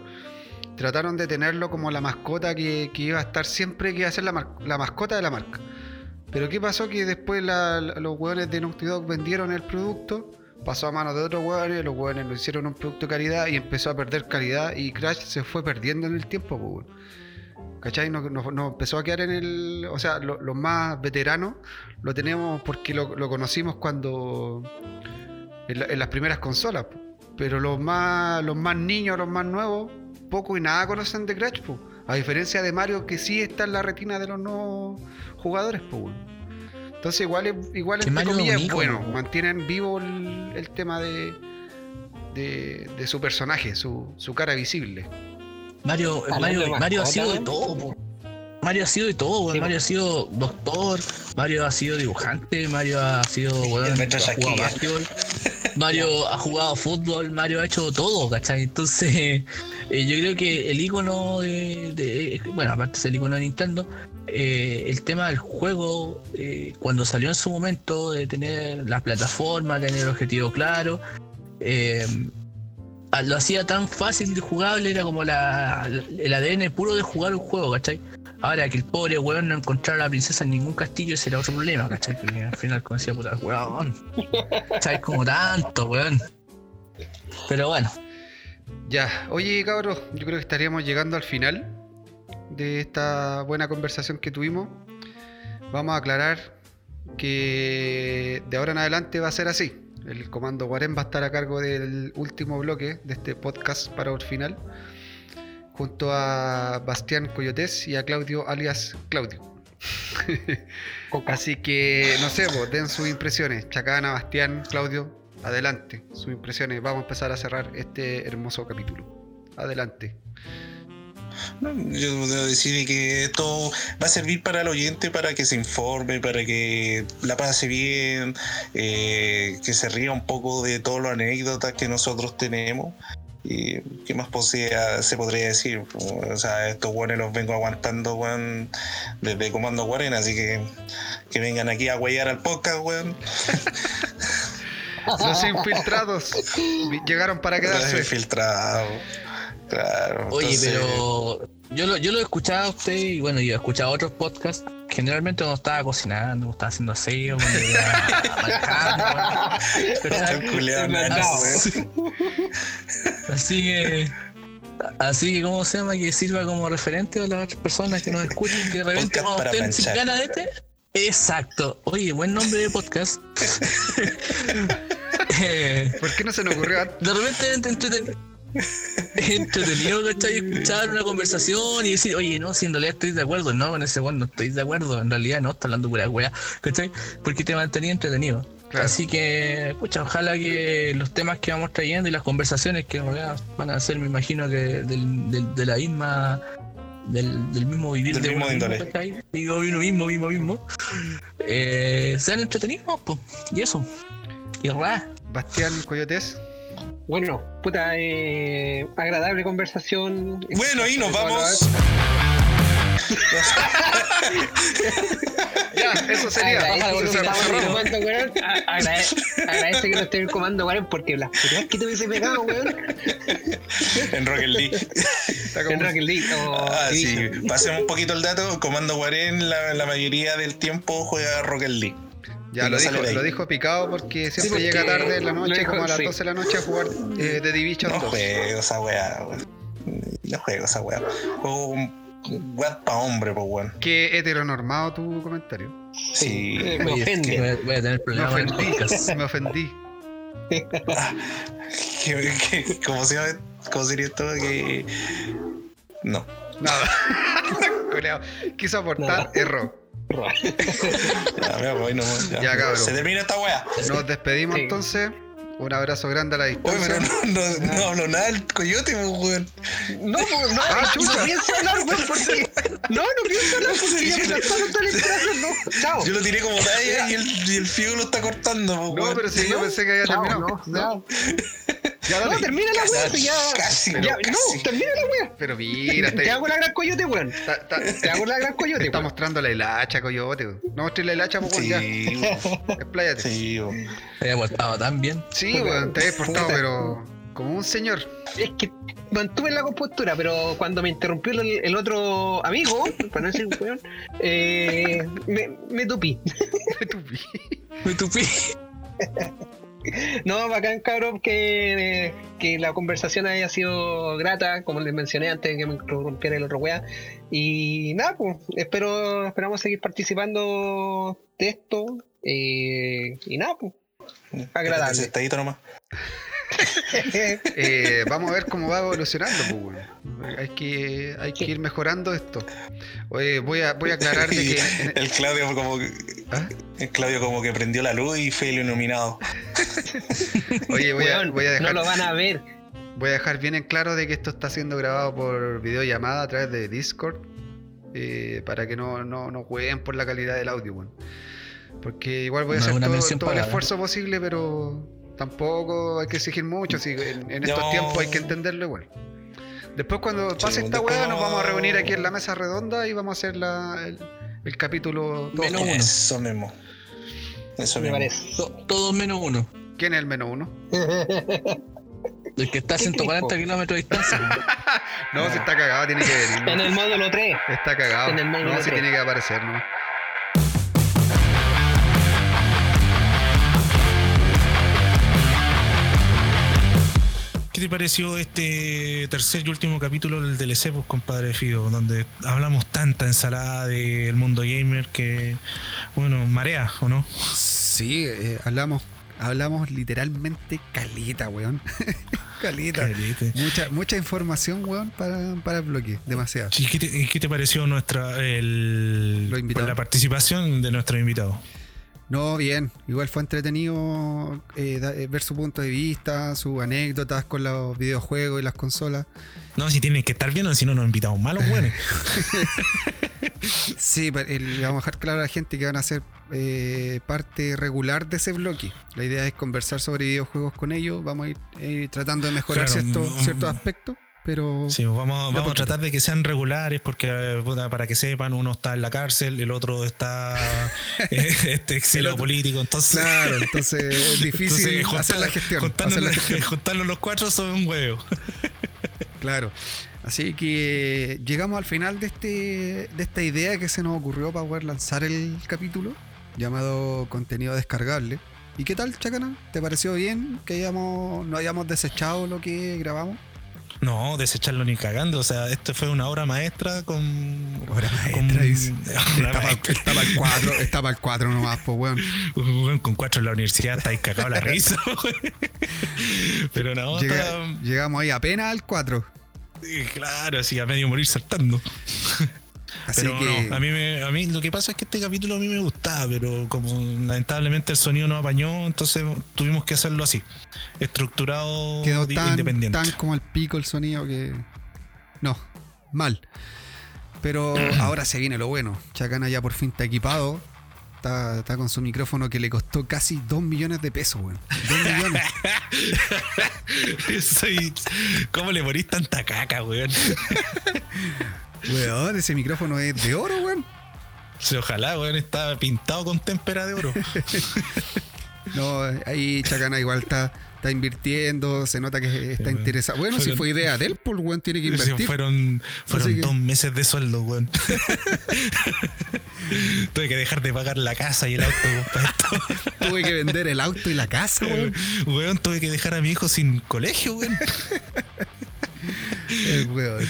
S1: trataron de tenerlo como la mascota que, que iba a estar siempre, que iba a ser la, la mascota de la marca. Pero ¿qué pasó? Que después la- la- los hueones de Naughty Dog vendieron el producto, pasó a manos de otros hueones, los hueones lo hicieron un producto de calidad y empezó a perder calidad y Crash se fue perdiendo en el tiempo, pues. ¿Cachai? Nos, nos- nos empezó a quedar en el... O sea, lo- los más veteranos lo tenemos porque lo, lo conocimos cuando... En, la- en las primeras consolas, po. pero los más, los más niños, los más nuevos, poco y nada conocen de Crash, po. A diferencia de Mario, que sí está en la retina de los nuevos jugadores, weón. Entonces igual es, igual entre comillas es bueno,
S3: po.
S1: mantienen vivo el, el tema de, de, de su personaje, su, su cara visible.
S3: Mario, Mario, Mario ha sido de todo, po. Mario ha sido de todo.
S4: Sí,
S3: Mario ha sido doctor, Mario ha sido dibujante, Mario ha sido, weón,
S5: maestro
S3: ha jugado básquetbol, Mario ha jugado fútbol, Mario ha hecho todo, ¿cachai? Entonces, eh, yo creo que el icono de, de- bueno, aparte es el icono de Nintendo, eh, el tema del juego, eh, cuando salió en su momento, de tener la plataforma, tener el objetivo claro, eh, lo hacía tan fácil de jugable, era como la, el ADN puro de jugar un juego, ¿cachai? Ahora que el pobre weón no encontrara a la princesa en ningún castillo, ese era otro problema, ¿cachai? Porque al final como decía puta weón. ¿Cachai? Como tanto, weón. Pero bueno,
S1: Ya, oye cabros, yo creo que estaríamos llegando al final de esta buena conversación que tuvimos. Vamos a aclarar que de ahora en adelante va a ser así. El comando Guarén va a estar a cargo del último bloque de este podcast para el final, junto a Bastián Coyotes y a Claudio alias Claudio. Así que, no sé, vos, den sus impresiones. Chacana, Bastián, Claudio, adelante. Sus impresiones. Vamos a empezar a cerrar este hermoso capítulo. Adelante.
S5: Yo debo decir que esto va a servir para el oyente para que se informe, para que la pase bien, eh, que se ría un poco de todas las anécdotas que nosotros tenemos. Y qué más posea- se podría decir. O sea, estos guanes los vengo aguantando, weón, desde Comando Guarena, así que que vengan aquí a huellar al podcast, weón.
S1: Los infiltrados llegaron para quedarse.
S5: Filtrado. Claro.
S3: oye,
S5: entonces-
S3: pero yo lo, yo lo he escuchado a usted y bueno, yo he escuchado otros podcasts. Generalmente cuando estaba cocinando, cuando estaba haciendo aseo, cuando iba manejando,
S4: Es verdad,
S5: nanos,
S3: Así, así que. Así que, ¿cómo se llama? Que sirva como referente a las otras personas que nos escuchen. Que de repente,
S5: Podcast
S3: cuando
S5: para
S3: estén sin ganas de este. Exacto. Oye, buen nombre de podcast. Eh,
S1: ¿Por qué no se nos ocurrió antes?
S3: de repente entre- entreten- entretenido, ¿cachai? Escuchar una conversación y decir, oye, no, si en realidad estoy de acuerdo, no, con ese weón no estoy de acuerdo, en realidad no, está hablando pura wea, ¿cachai? Porque te mantenía entretenido.
S1: Claro.
S3: Así que, pucha, ojalá que los temas que vamos trayendo y las conversaciones que en realidad van a ser, me imagino que del, del- de la misma. Del, del mismo vivir
S5: Del
S3: de
S5: mismo
S3: uno mismo. Digo, mismo, mismo, mismo, mismo. Eh, sean entretenidos, pues, y eso. Y ra.
S1: Bastián Coyotes.
S4: Bueno, puta, eh, agradable conversación.
S5: Bueno, y nos vamos.
S1: Ya, eso sería.
S4: Agradece que no esté en el comando, weón, porque las putas que te hubiese pegado, weón.
S5: en Rocket League.
S4: En Rocket League
S5: Ah, sí. Pasemos un poquito el dato. Comando Guarén, la, la mayoría del tiempo juega Rocket League.
S1: Ya lo dijo, lo dijo picado porque siempre
S4: porque
S1: llega tarde en la noche, como a las
S4: sí.
S1: 12 de la noche, a jugar eh, de Division
S5: No
S1: 2.
S5: juego esa weá, weón.
S6: No juego esa weá. Juego un weá pa' hombre, pues weón.
S1: Qué heteronormado tu comentario.
S6: Sí.
S4: Me
S3: Oye, es que
S4: ofende.
S3: voy a- tener
S1: Me
S3: problemas el
S1: ofendí. Me ofendí.
S6: Que- que- ¿Cómo se llama? ¿Cómo sería esto? Que. No.
S1: Nada. Quiso aportar, erró.
S6: Ya, me voy nomás. Ya,
S1: Ya, cabrón.
S6: Se termina esta weá.
S1: Nos despedimos
S4: Sí.
S1: entonces. Un abrazo grande a la
S6: Oye,
S1: distancia.
S6: pero no, no, no hablo nada del coyote, pues, weón.
S4: No, pues, no,
S1: Ah,
S4: no
S1: chucha.
S4: pienso hablar, weón, porque. No, no pienso hablar porque ya me no. Chao.
S6: Yo lo tiré como talla y el, y el Figo lo está cortando, pues,
S1: No,
S6: weón.
S1: pero si yo pensé que había terminado.
S4: no, no.
S1: Ya
S4: No, termina la weá, pues ya.
S6: Casi,
S4: ya,
S6: pero
S4: no,
S6: casi.
S4: termina la weá.
S1: Pero mira,
S4: Te
S1: te,
S4: hago la gran coyote, weón. Te hago la gran coyote,
S1: está
S4: weón.
S1: mostrando la hilacha, coyote. weón. No mostré la hilacha, pues weón, ya.
S6: Sí, weón.
S1: Expláyate. Sí,
S6: Sí, weón.
S3: Se había portado tan bien.
S1: weón, te habías portado, pero como un señor.
S4: Es que mantuve la compostura, pero cuando me interrumpió el, el otro amigo, para no decir weón, eh, me, me tupí.
S3: Me tupí.
S4: No, bacán, cabrón, que, que la conversación haya sido grata, como les mencioné antes de que me interrumpiera el otro weá. Y nada, pues, espero, esperamos seguir participando de esto. eh, y nada, pues. Agradable.
S6: Sentadito nomás.
S1: Eh, vamos a ver cómo va evolucionando, pues, weón. Hay que, hay que ir mejorando esto. Oye, voy a, voy a aclarar de que. en-
S6: El Claudio como que.
S1: ¿Ah?
S6: El Claudio como que prendió la luz y fue iluminado.
S1: Oye, voy a, voy a
S4: no
S1: dejar.
S4: lo van a ver.
S1: Voy a dejar bien en claro de que esto está siendo grabado por videollamada a través de Discord. eh, para que no, no, no jueguen por la calidad del audio, weón. Porque igual voy a
S3: No
S1: hacer todo, el esfuerzo posible, pero tampoco hay que exigir mucho. Si en, en estos
S6: No.
S1: tiempos hay que entenderlo igual. Después cuando pase esta weá nos vamos a reunir aquí en la mesa redonda y vamos a hacer la, el, el capítulo
S3: Menos uno.
S6: Eso mismo. Eso
S4: Me
S6: mismo.
S4: parece.
S3: To- Todos menos uno.
S1: ¿Quién es el menos uno?
S3: El que está a
S4: ¿Qué
S3: 140
S4: tipo?
S3: kilómetros de distancia.
S1: No, si está cagado, tiene que venir.
S4: en
S1: ¿no?
S4: el módulo 3.
S1: Está cagado.
S4: en el módulo
S1: No, si
S4: tres.
S1: tiene que aparecer, ¿no?
S5: Te pareció este tercer y último capítulo del DLC, pues, compadre Fido? Donde hablamos tanta ensalada del mundo gamer que, bueno, marea, ¿o no?
S1: Sí, eh, hablamos, hablamos literalmente calita, weón. calita. Mucha, mucha información, weón, para, para el bloque. Demasiado.
S5: ¿Y qué te, qué te pareció nuestra el, la participación de nuestro invitado?
S1: No, bien. Igual fue entretenido eh, eh, ver su punto de vista, sus anécdotas con los videojuegos y las consolas.
S5: No, si tienen que estar bien, o si no nos invitamos malos, bueno.
S1: Sí, pa- el- le vamos a dejar claro a la gente que van a ser eh, parte regular de ese bloque. La idea es conversar sobre videojuegos con ellos. Vamos a ir eh, tratando de mejorar
S5: Claro,
S1: ciertos,
S5: mm,
S1: ciertos aspectos, pero
S5: Sí, pues vamos, vamos a tratar de que sean regulares, porque para que sepan, uno está en la cárcel, el otro está eh, este exilio político, entonces.
S1: claro, entonces es difícil
S5: entonces, juntar-
S1: hacer la gestión.
S5: juntarnos,
S1: hacer la gestión.
S5: juntarnos los cuatro son un huevo.
S1: Claro. Así que llegamos al final de este de esta idea que se nos ocurrió para poder lanzar el capítulo llamado contenido descargable. ¿Y qué tal, Chacana? ¿Te pareció bien que hayamos, no hayamos desechado lo que grabamos?
S5: No, desecharlo ni cagando. O sea, esto fue una obra maestra con.
S1: Obra
S5: con-
S1: maestra, dice. El 4, está para el 4 nomás, pues weón.
S5: Weón, con cuatro en la universidad estáis cagados la risa. weón. Pero no,
S1: Llega-
S5: está-
S1: llegamos ahí apenas al 4.
S5: eh, claro, así a medio morir saltando.
S1: Así
S5: Pero
S1: que
S5: no, a mí, me, a mí lo que pasa es que este capítulo a mí me gustaba, pero como lamentablemente el sonido no apañó, entonces tuvimos que hacerlo así, estructurado
S1: quedó tan,
S5: independiente.
S1: tan como el pico el sonido que. No, mal. Pero ahora se viene lo bueno. Chacana ya por fin está equipado. Está, está con su micrófono que le costó casi 2 millones de pesos, weón. 2 millones.
S5: Soy- ¿Cómo le morís tanta caca, weón?
S1: weón, ese micrófono es de oro, weón.
S5: Sí, Ojalá, weón, está pintado con témpera de oro.
S1: No, ahí Chacana igual está, está invirtiendo, se nota que está interesado. Bueno, si fue idea de él, pues weón tiene que invertir.
S5: fueron fueron
S1: que-
S5: dos meses de sueldo, weón. Tuve que dejar de pagar la casa y el auto weón, para esto.
S1: Tuve que vender el auto y la casa, weón.
S5: Weón, tuve que dejar a mi hijo sin colegio, weón.
S1: El weón.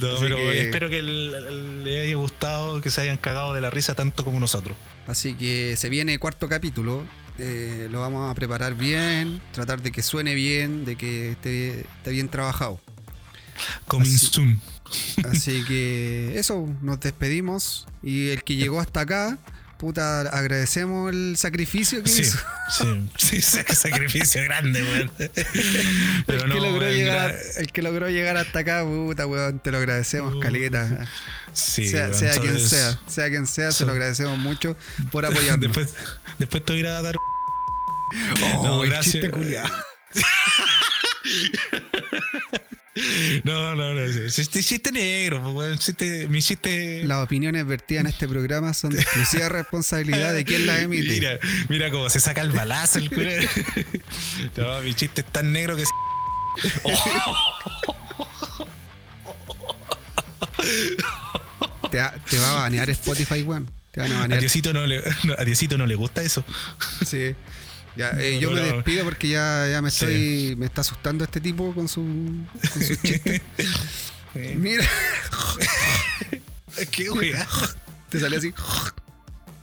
S5: No, pero
S1: que-
S5: espero que le haya gustado, que se hayan cagado de la risa tanto como nosotros.
S1: Así que se viene cuarto capítulo. eh, lo vamos a preparar bien, tratar de que suene bien, de que esté, esté bien trabajado.
S5: Coming
S1: Así-
S5: soon.
S1: Así que eso, nos despedimos. Y el que llegó hasta acá, puta, agradecemos el sacrificio que
S5: Sí,
S1: hizo.
S5: sí, sí, ese sacrificio grande, weón. Pero
S1: el,
S5: no,
S1: que logró
S5: weón,
S1: llegar, el que logró llegar hasta acá, puta, weón, te lo agradecemos,
S5: Uh,
S1: caleta.
S5: Sí,
S1: sea,
S5: weón,
S1: sea quien sea, sea quien sea, se
S5: so-
S1: lo agradecemos mucho por apoyarnos.
S5: Después, después te voy a ir a dar.
S1: Oh,
S5: No,
S1: el
S5: gracias. No, no, no. Chiste, chiste negro, pues, weón. Chiste, mi chiste.
S1: Las opiniones vertidas en este programa son de exclusiva responsabilidad de quien las emite.
S5: Mira, mira cómo se saca el balazo el culo. No, mi chiste es tan negro que. se-
S1: Te, va- te va a banear Spotify, weón. Te van a
S5: A
S1: banear.
S5: Diosito no le, no, a Diosito no le gusta eso.
S1: Sí. Ya, eh, yo me despido porque ya, ya me
S5: Sí.
S1: estoy. Me está asustando este tipo con su con sus chistes. Mira,
S5: Qué wea.
S1: te sale así.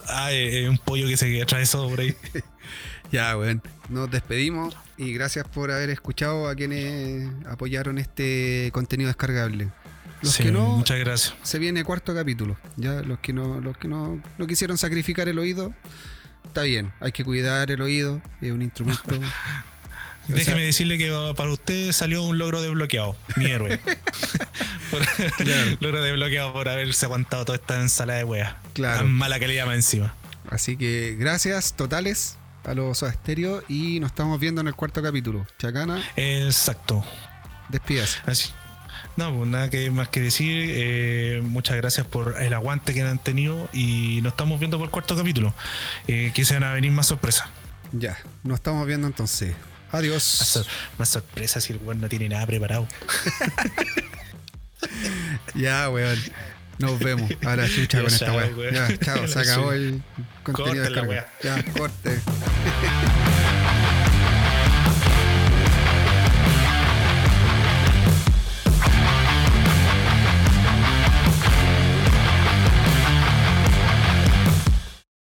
S5: Ah, eh, eh, un pollo que se atravesó por ahí.
S1: Ya, weón. Nos despedimos y gracias por haber escuchado a quienes apoyaron este contenido descargable. Los
S5: Sí,
S1: que no,
S5: Muchas gracias.
S1: se viene cuarto capítulo. Ya, los que no, los que no, no quisieron sacrificar el oído, está bien. Hay que cuidar el oído, es un instrumento. O sea,
S5: Déjeme decirle que uh, para usted salió un logro desbloqueado. Mi héroe. Por-
S1: Claro.
S5: logro desbloqueado por haberse aguantado toda esta ensalada de weas.
S1: Claro.
S5: Tan mala que le llama encima.
S1: Así que gracias totales a los Soda Stereo y nos estamos viendo en el cuarto capítulo. Chacana,
S5: Exacto.
S1: despídase.
S5: Así. No, pues nada que más que decir. eh, muchas gracias por el aguante que han tenido y nos estamos viendo por el cuarto capítulo. Eh, que se van a venir más sorpresas.
S1: Ya, nos estamos viendo entonces.
S5: Más,
S1: Adiós.
S5: sor- más sorpresas si el weón no tiene nada preparado.
S1: Ya, weón. Nos vemos. A la chucha
S5: Ya,
S1: con esta weón. Ya, chao. Se acabó el contenido descargado. Ya, corte.